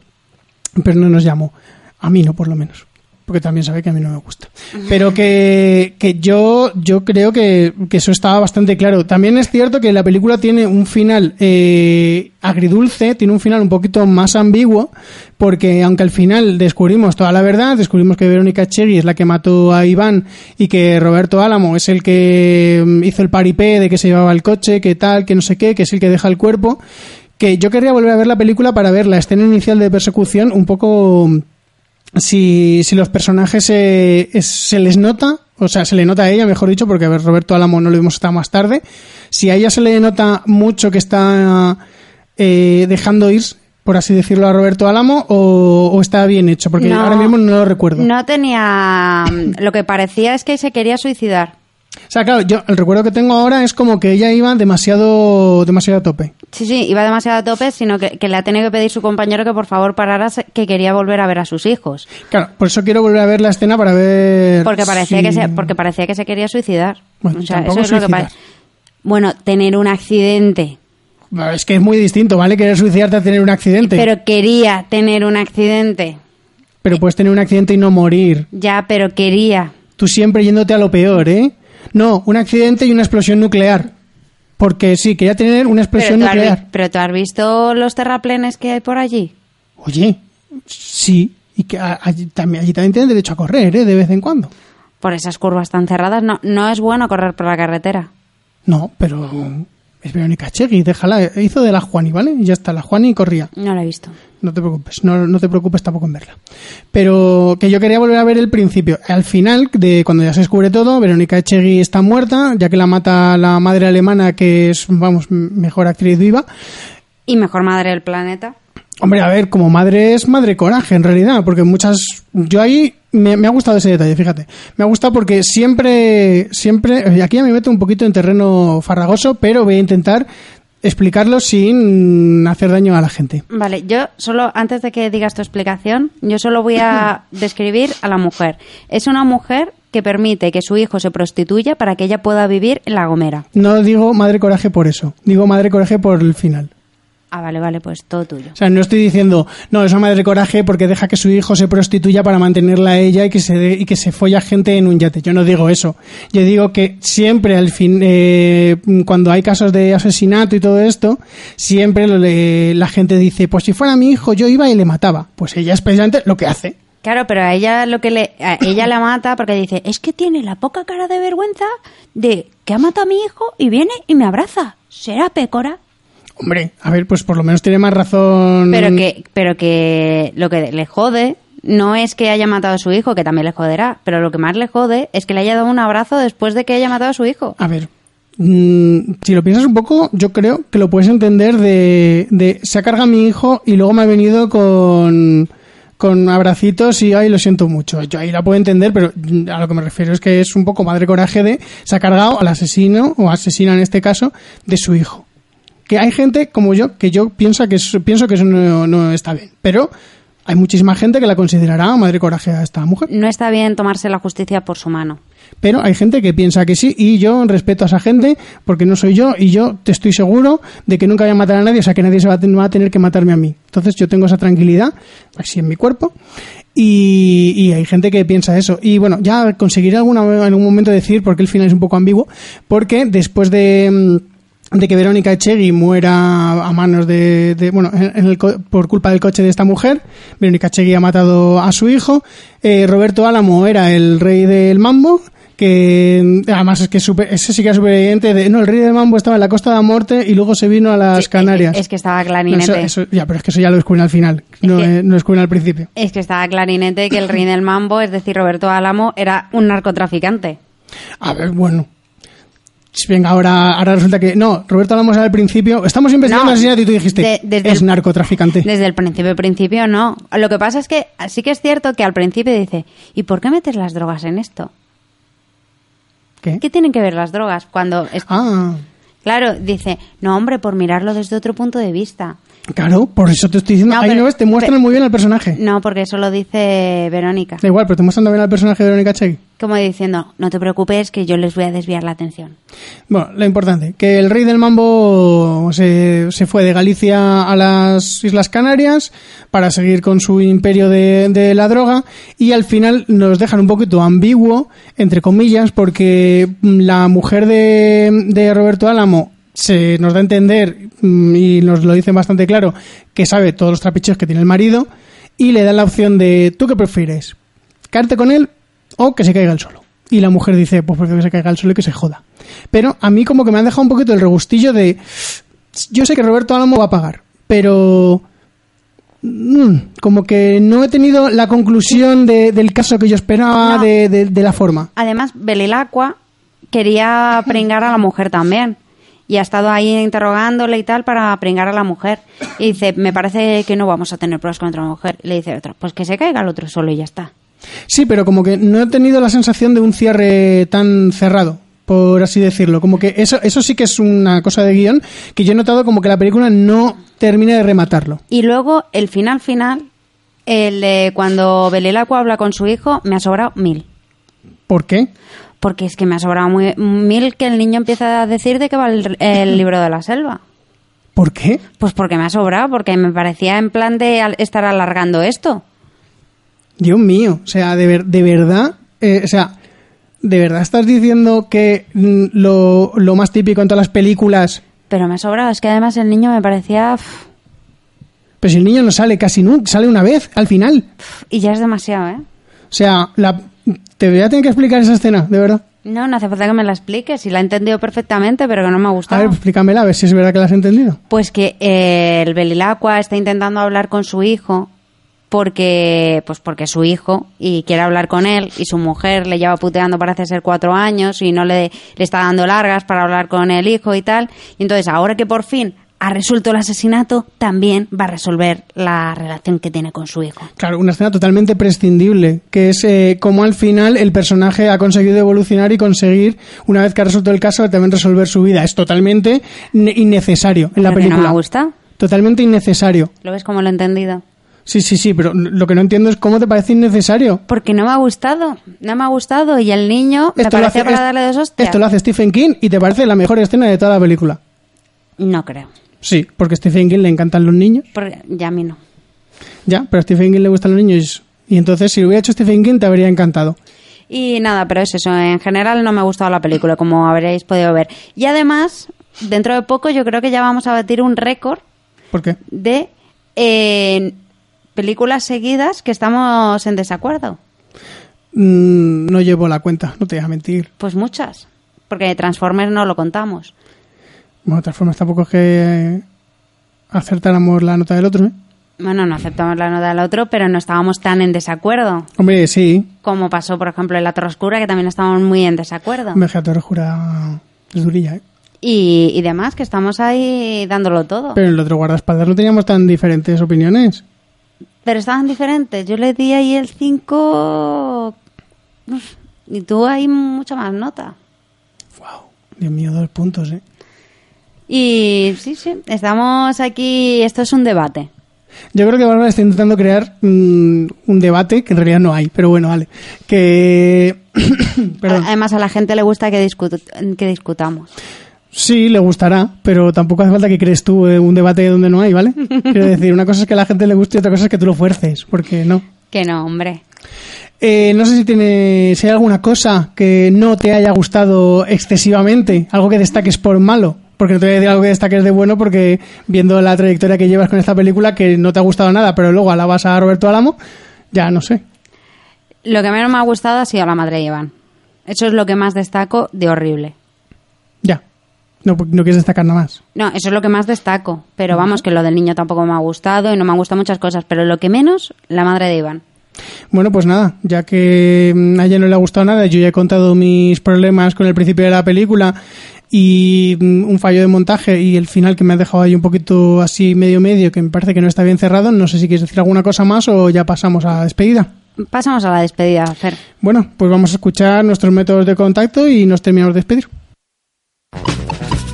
pero no nos llamó. A mí no, por lo menos. Porque también sabe que a mí no me gusta. Pero que, que yo, yo creo que, que eso estaba bastante claro. También es cierto que la película tiene un final eh, agridulce, tiene un final un poquito más ambiguo, porque aunque al final descubrimos toda la verdad, descubrimos que Verónica Chegui es la que mató a Iván y que Roberto Álamo es el que mm, hizo el paripé de que se llevaba el coche, que tal, que no sé qué, que es el que deja el cuerpo que yo querría volver a ver la película para ver la escena inicial de persecución un poco si, si los personajes eh, es- se les nota, o sea, se le nota a ella, mejor dicho, porque a ver, Roberto Álamo no lo vimos hasta más tarde, si a ella se le nota mucho que está eh, dejando ir, por así decirlo, a Roberto Álamo, o, o está bien hecho, porque No. ahora mismo no lo recuerdo. No tenía... Lo que parecía es que se quería suicidar. O sea, claro, yo el recuerdo que tengo ahora es como que ella iba demasiado, demasiado a tope. Sí, sí, iba demasiado a tope, sino que, que le ha tenido que pedir su compañero que por favor parara, que quería volver a ver a sus hijos. Claro, por eso quiero volver a ver la escena para ver. Porque parecía, si- que se, porque parecía que se quería suicidar. Bueno, o sea, tampoco eso es lo que Bueno, tener un accidente. Es que es muy distinto, ¿vale? Querer suicidarte a tener un accidente. Pero quería tener un accidente. Pero puedes tener un accidente y no morir. Ya, pero quería. Tú siempre yéndote a lo peor, ¿eh? No, un accidente y una explosión nuclear. Porque sí, quería tener una Pero has, vi- nuclear. pero tú has visto los terraplenes que hay por allí. Oye, sí. Y que allí también, allí también tienen derecho a correr, ¿eh? De vez en cuando. Por esas curvas tan cerradas, no, no es bueno correr por la carretera. No, pero es Verónica Chegui, déjala. Hizo de la Juani, ¿vale? Y ya está, la Juani corría. No lo he visto. No te preocupes, no, no te preocupes tampoco en verla. Pero que yo quería volver a ver el principio. Al final, de cuando ya se descubre todo, Verónica Echegui está muerta, ya que la mata la madre alemana, que es, vamos, mejor actriz viva. Y mejor madre del planeta. Hombre, a ver, como madre es madre coraje, en realidad, porque muchas... Yo ahí me, me ha gustado ese detalle, fíjate. Me ha gustado porque siempre, siempre... Aquí ya me meto un poquito en terreno farragoso, pero voy a intentar explicarlo sin hacer daño a la gente. Vale, yo solo, antes de que digas tu explicación, yo solo voy a describir a la mujer. Es una mujer que permite que su hijo se prostituya para que ella pueda vivir en La Gomera. No digo madre coraje por eso, digo madre coraje por el final. Ah, vale, vale, pues todo tuyo. O sea, no estoy diciendo, no, es una madre coraje porque deja que su hijo se prostituya para mantenerla a ella y que se dé- y que se folla gente en un yate. Yo no digo eso. Yo digo que siempre al fin, eh, cuando hay casos de asesinato y todo esto, siempre le- la gente dice, pues si fuera mi hijo yo iba y le mataba. Pues ella es precisamente lo que hace. Claro, pero a ella lo que le, a ella la mata porque dice, es que tiene la poca cara de vergüenza de que ha matado a mi hijo y viene y me abraza. ¿Será pécora? Hombre, a ver, pues por lo menos tiene más razón. Pero que, pero que lo que le jode no es que haya matado a su hijo, que también le joderá, pero lo que más le jode es que le haya dado un abrazo después de que haya matado a su hijo. A ver, mm, si lo piensas un poco, yo creo que lo puedes entender de, de se ha cargado a mi hijo y luego me ha venido con, con abracitos y ay, lo siento mucho. Yo ahí la puedo entender, pero mm, a lo que me refiero es que es un poco madre coraje de se ha cargado al asesino o asesina en este caso de su hijo. Que hay gente como yo que yo piensa que eso, pienso que eso no, no está bien, pero hay muchísima gente que la considerará madre coraje a esta mujer. No está bien tomarse la justicia por su mano. Pero hay gente que piensa que sí y yo respeto a esa gente porque no soy yo y yo te estoy seguro de que nunca voy a matar a nadie, o sea que nadie se va a, va a tener que matarme a mí. Entonces yo tengo esa tranquilidad así en mi cuerpo y, y hay gente que piensa eso. Y bueno, ya conseguiré alguna, en algún momento decir porque el final es un poco ambiguo, porque después de... de que Verónica Echegui muera a manos de, de- bueno en- el por culpa del coche de esta mujer Verónica Echegui ha matado a su hijo eh, Roberto Álamo era el rey del mambo que además es que es súper- ese sí que es súper evidente de, no, el rey del mambo estaba en la Costa de la Muerte y luego se vino a las Canarias. Es que estaba No, clarinete. eso- eso- ya, pero es que eso ya lo descubren al final, no, que- eh, no descubren al principio. Es que estaba clarinete que el rey del mambo, es decir, Roberto Álamo, era un narcotraficante. A ver, bueno. Sí, Venga, ahora, ahora resulta que. No, Roberto hablamos al principio. Estamos investigando No, asesinato y tú dijiste. de- desde es el- narcotraficante. Desde el principio, principio no. Lo que pasa es que sí que es cierto que al principio dice, ¿y por qué metes las drogas en esto? ¿Qué? ¿Qué tienen que ver las drogas? Cuando es- Ah, Claro, dice, no hombre, por mirarlo desde otro punto de vista. claro, por eso te estoy diciendo. No, Ahí pero- no ves, te muestran muy bien al personaje. No, porque eso lo dice Verónica. Da igual, pero te muestran también al personaje de Verónica Chegui. Como diciendo, no te preocupes que yo les voy a desviar la atención. Bueno, lo importante, que el rey del mambo se, se fue de Galicia a las Islas Canarias para seguir con su imperio de, la droga y al final nos dejan un poquito ambiguo, entre comillas, porque la mujer de, de Roberto Álamo se nos da a entender mm, y nos lo dice bastante claro que sabe todos los trapicheos que tiene el marido y le dan la opción de ¿tú qué prefieres? ¿Caerte con él o que se caiga el solo? Y la mujer dice, pues prefiero que se caiga el solo y que se joda. Pero a mí como que me han dejado un poquito el regustillo de... Yo sé que Roberto Álamo va a pagar, pero... mm, como que no he tenido la conclusión de- del caso que yo esperaba No. de, de- de la forma. Además, Belilacqua quería pringar a la mujer también. Y ha estado ahí interrogándole y tal para pringar a la mujer. Y dice, me parece que no vamos a tener pruebas contra la mujer. Y le dice otro, pues que se caiga el otro solo y ya está. Sí, pero como que no he tenido la sensación de un cierre tan cerrado, por así decirlo. Como que eso, eso sí que es una cosa de guion que yo he notado como que la película no termina de rematarlo. Y luego, el final final, el de cuando Belilacqua habla con su hijo, me ha sobrado mil. ¿Por qué? Porque es que me ha sobrado muy, mil que el niño empieza a decir de qué va el, el libro de la selva. ¿Por qué? Pues porque me ha sobrado, porque me parecía en plan de estar alargando esto. Dios mío, o sea, de, ver- de verdad, eh, o sea, de verdad estás diciendo que mm, lo, lo más típico en todas las películas, Pero me ha sobrado, es que además el niño me parecía... pero si el niño no sale casi nunca, sale una vez al final. y ya es demasiado, ¿eh? O sea, la, te voy a tener que explicar esa escena, de verdad. No, no hace falta que me la expliques, si la he entendido perfectamente, pero que no me ha A gustado. ver, explícamela, a ver si es verdad que la has entendido. Pues que eh, el Belilacqua está intentando hablar con su hijo porque pues porque su hijo y quiere hablar con él y su mujer le lleva puteando parece ser cuatro años y no le, le está dando largas para hablar con el hijo y tal y entonces ahora que por fin ha resuelto el asesinato también va a resolver la relación que tiene con su hijo Claro, una escena totalmente prescindible, que es eh, como al final el personaje ha conseguido evolucionar y conseguir, una vez que ha resuelto el caso, también resolver su vida. Es totalmente ne- innecesario en la Pero que no película. me gusta Totalmente innecesario. lo ves como lo he entendido Sí, sí, sí, pero lo que no entiendo es cómo te parece innecesario. porque no me ha gustado no me ha gustado y el niño me Esto parecía hace, para darle dos hostias esto lo hace Stephen King y te parece la mejor escena de toda la película. no creo Sí, porque a Stephen King le encantan los niños. porque ya a mí no Ya, pero a Stephen King le gustan los niños. Y entonces, si lo hubiera hecho Stephen King, te habría encantado. Y nada, pero es eso. En general no me ha gustado la película, como habréis podido ver. Y además, dentro de poco yo creo que ya vamos a batir un récord ¿Por qué? de eh, películas seguidas que estamos en desacuerdo. Mm, no llevo la cuenta, no te voy a mentir. Pues muchas. Porque Transformers no lo contamos. Bueno, formas, tampoco es que acertáramos la nota del otro, ¿eh? Bueno, no aceptamos la nota del otro, pero no estábamos tan en desacuerdo. Hombre, sí. Como pasó, por ejemplo, en La Torre Oscura, que también estábamos muy en desacuerdo. Hombre, que a Torre jura es durilla, ¿eh? Y, y demás, que estamos ahí dándolo todo. Pero en el otro guardaespaldas no teníamos tan diferentes opiniones. Pero estaban diferentes. Yo le di ahí el 5. Y tú ahí mucha más nota. Dios mío, dos puntos, ¿eh? Y sí, sí, estamos aquí. Esto es un debate. Yo creo que Bárbara está intentando crear mm, un debate que en realidad no hay, pero bueno, vale. Que. Además, a la gente le gusta que, discut- que discutamos. Sí, le gustará, pero tampoco hace falta que crees tú eh, un debate donde no hay, ¿vale? Quiero decir, una cosa es que a la gente le guste y otra cosa es que tú lo fuerces, porque no. Que no, hombre. Eh, no sé si tiene, si hay alguna cosa que no te haya gustado excesivamente, algo que destaques por malo, porque no te voy a decir algo que destaques de bueno, porque viendo la trayectoria que llevas con esta película, que no te ha gustado nada, pero luego alabas a Roberto Álamo, ya no sé. Lo que menos me ha gustado ha sido la madre de Iván. Eso es lo que más destaco de horrible. No, no quieres destacar nada más. No, eso es lo que más destaco. Pero vamos, que lo del niño tampoco me ha gustado y no me han gustado muchas cosas. Pero lo que menos, la madre de Iván. Bueno, pues nada, ya que mm, a ella no le ha gustado nada, yo ya he contado mis problemas con el principio de la película y mm, un fallo de montaje y el final que me ha dejado ahí un poquito así medio medio, que me parece que no está bien cerrado. No sé si quieres decir alguna cosa más o ya pasamos a la despedida. Pasamos a la despedida, Fer. Bueno, pues vamos a escuchar nuestros métodos de contacto y nos terminamos de despedir.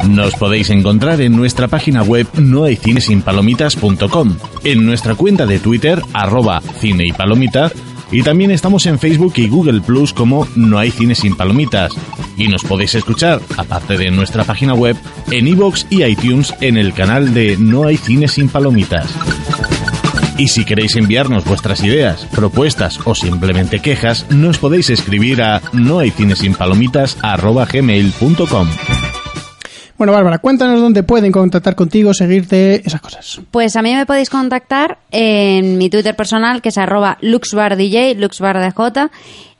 Nos podéis encontrar en nuestra página web nohaycinesinpalomitas.com, en nuestra cuenta de Twitter, arroba cine y y también estamos en Facebook y Google Plus como No hay sin palomitas. Y nos podéis escuchar, aparte de nuestra página web, en iVoox y iTunes en el canal de No hay cine sin palomitas. Y si queréis enviarnos vuestras ideas, propuestas o simplemente quejas, nos podéis escribir a nohaycinesinpalomitas.gmail.com Bueno, Bárbara, cuéntanos dónde pueden contactar contigo, seguirte, esas cosas. Pues a mí me podéis contactar en mi Twitter personal, que es arroba luxbardj, luxbardj,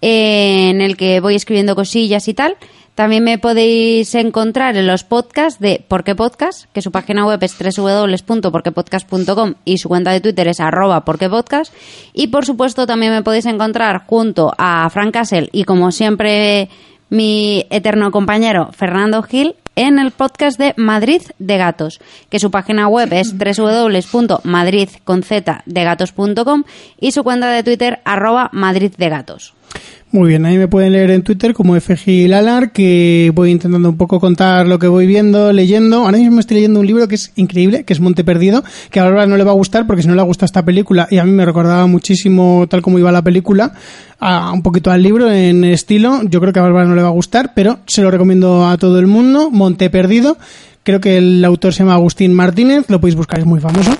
en el que voy escribiendo cosillas y tal. También me podéis encontrar en los podcasts de Por qué Podcast, que su página web es www.porquepodcast.com y su cuenta de Twitter es arroba porquepodcast. Y por supuesto también me podéis encontrar junto a Frank Castle y como siempre mi eterno compañero Fernando Gil en el podcast de Madrid de Gatos, que su página web es www.madridconzdegatos.com y su cuenta de Twitter arroba Madrid de Gatos. Muy bien, ahí me pueden leer en Twitter como FG Lalar, que voy intentando un poco contar lo que voy viendo, leyendo. Ahora mismo estoy leyendo un libro que es increíble, que es Monte Perdido, que a Bárbara no le va a gustar porque si no le gusta esta película, y a mí me recordaba muchísimo tal como iba la película, a, un poquito al libro en estilo. Yo creo que a Bárbara no le va a gustar, pero se lo recomiendo a todo el mundo. Monte Perdido. Creo que el autor se llama Agustín Martínez, lo podéis buscar, es muy famoso.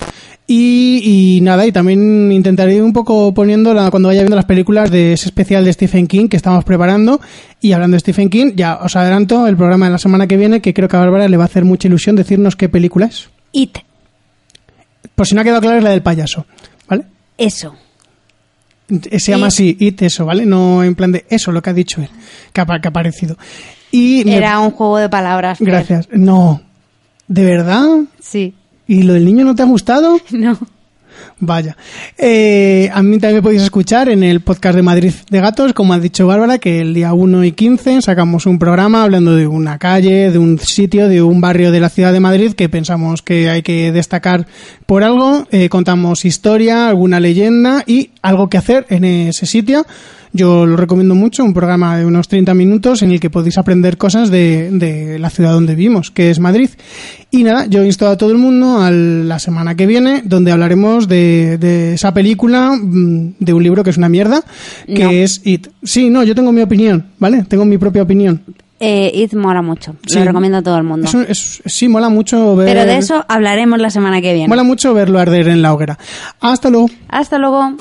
Y, y nada, y también intentaré un poco poniendo la- cuando vaya viendo las películas de ese especial de Stephen King que estamos preparando. Y hablando de Stephen King, ya os adelanto el programa de la semana que viene, que creo que a Bárbara le va a hacer mucha ilusión decirnos qué película es. It. Por si no ha quedado claro, es la del payaso, ¿vale? Eso. Se llama así, It, eso, ¿vale? No en plan de eso, lo que ha dicho él, que ha, que ha aparecido. Y me- Era un juego de palabras. Fer. Gracias. No. ¿De verdad? Sí. ¿Y lo del niño no te ha gustado? No. Vaya. Eh, a mí también me podéis escuchar en el podcast de Madrid de Gatos, como ha dicho Bárbara, que el día 1 y 15 sacamos un programa hablando de una calle, de un sitio, de un barrio de la ciudad de Madrid que pensamos que hay que destacar por algo. Eh, contamos historia, alguna leyenda y algo que hacer en ese sitio. Yo lo recomiendo mucho, un programa de unos 30 minutos en el que podéis aprender cosas de, de la ciudad donde vivimos, que es Madrid. Y nada, yo insto a todo el mundo a la semana que viene, donde hablaremos de, de esa película, mm, de un libro que es una mierda, que No. es It. Sí, no, yo tengo mi opinión, ¿vale? Tengo mi propia opinión. Eh, It mola mucho. Sí. Lo recomiendo a todo el mundo. Eso es- sí, mola mucho ver... Pero de eso hablaremos la semana que viene. Mola mucho verlo arder en la hoguera. Hasta luego. Hasta luego.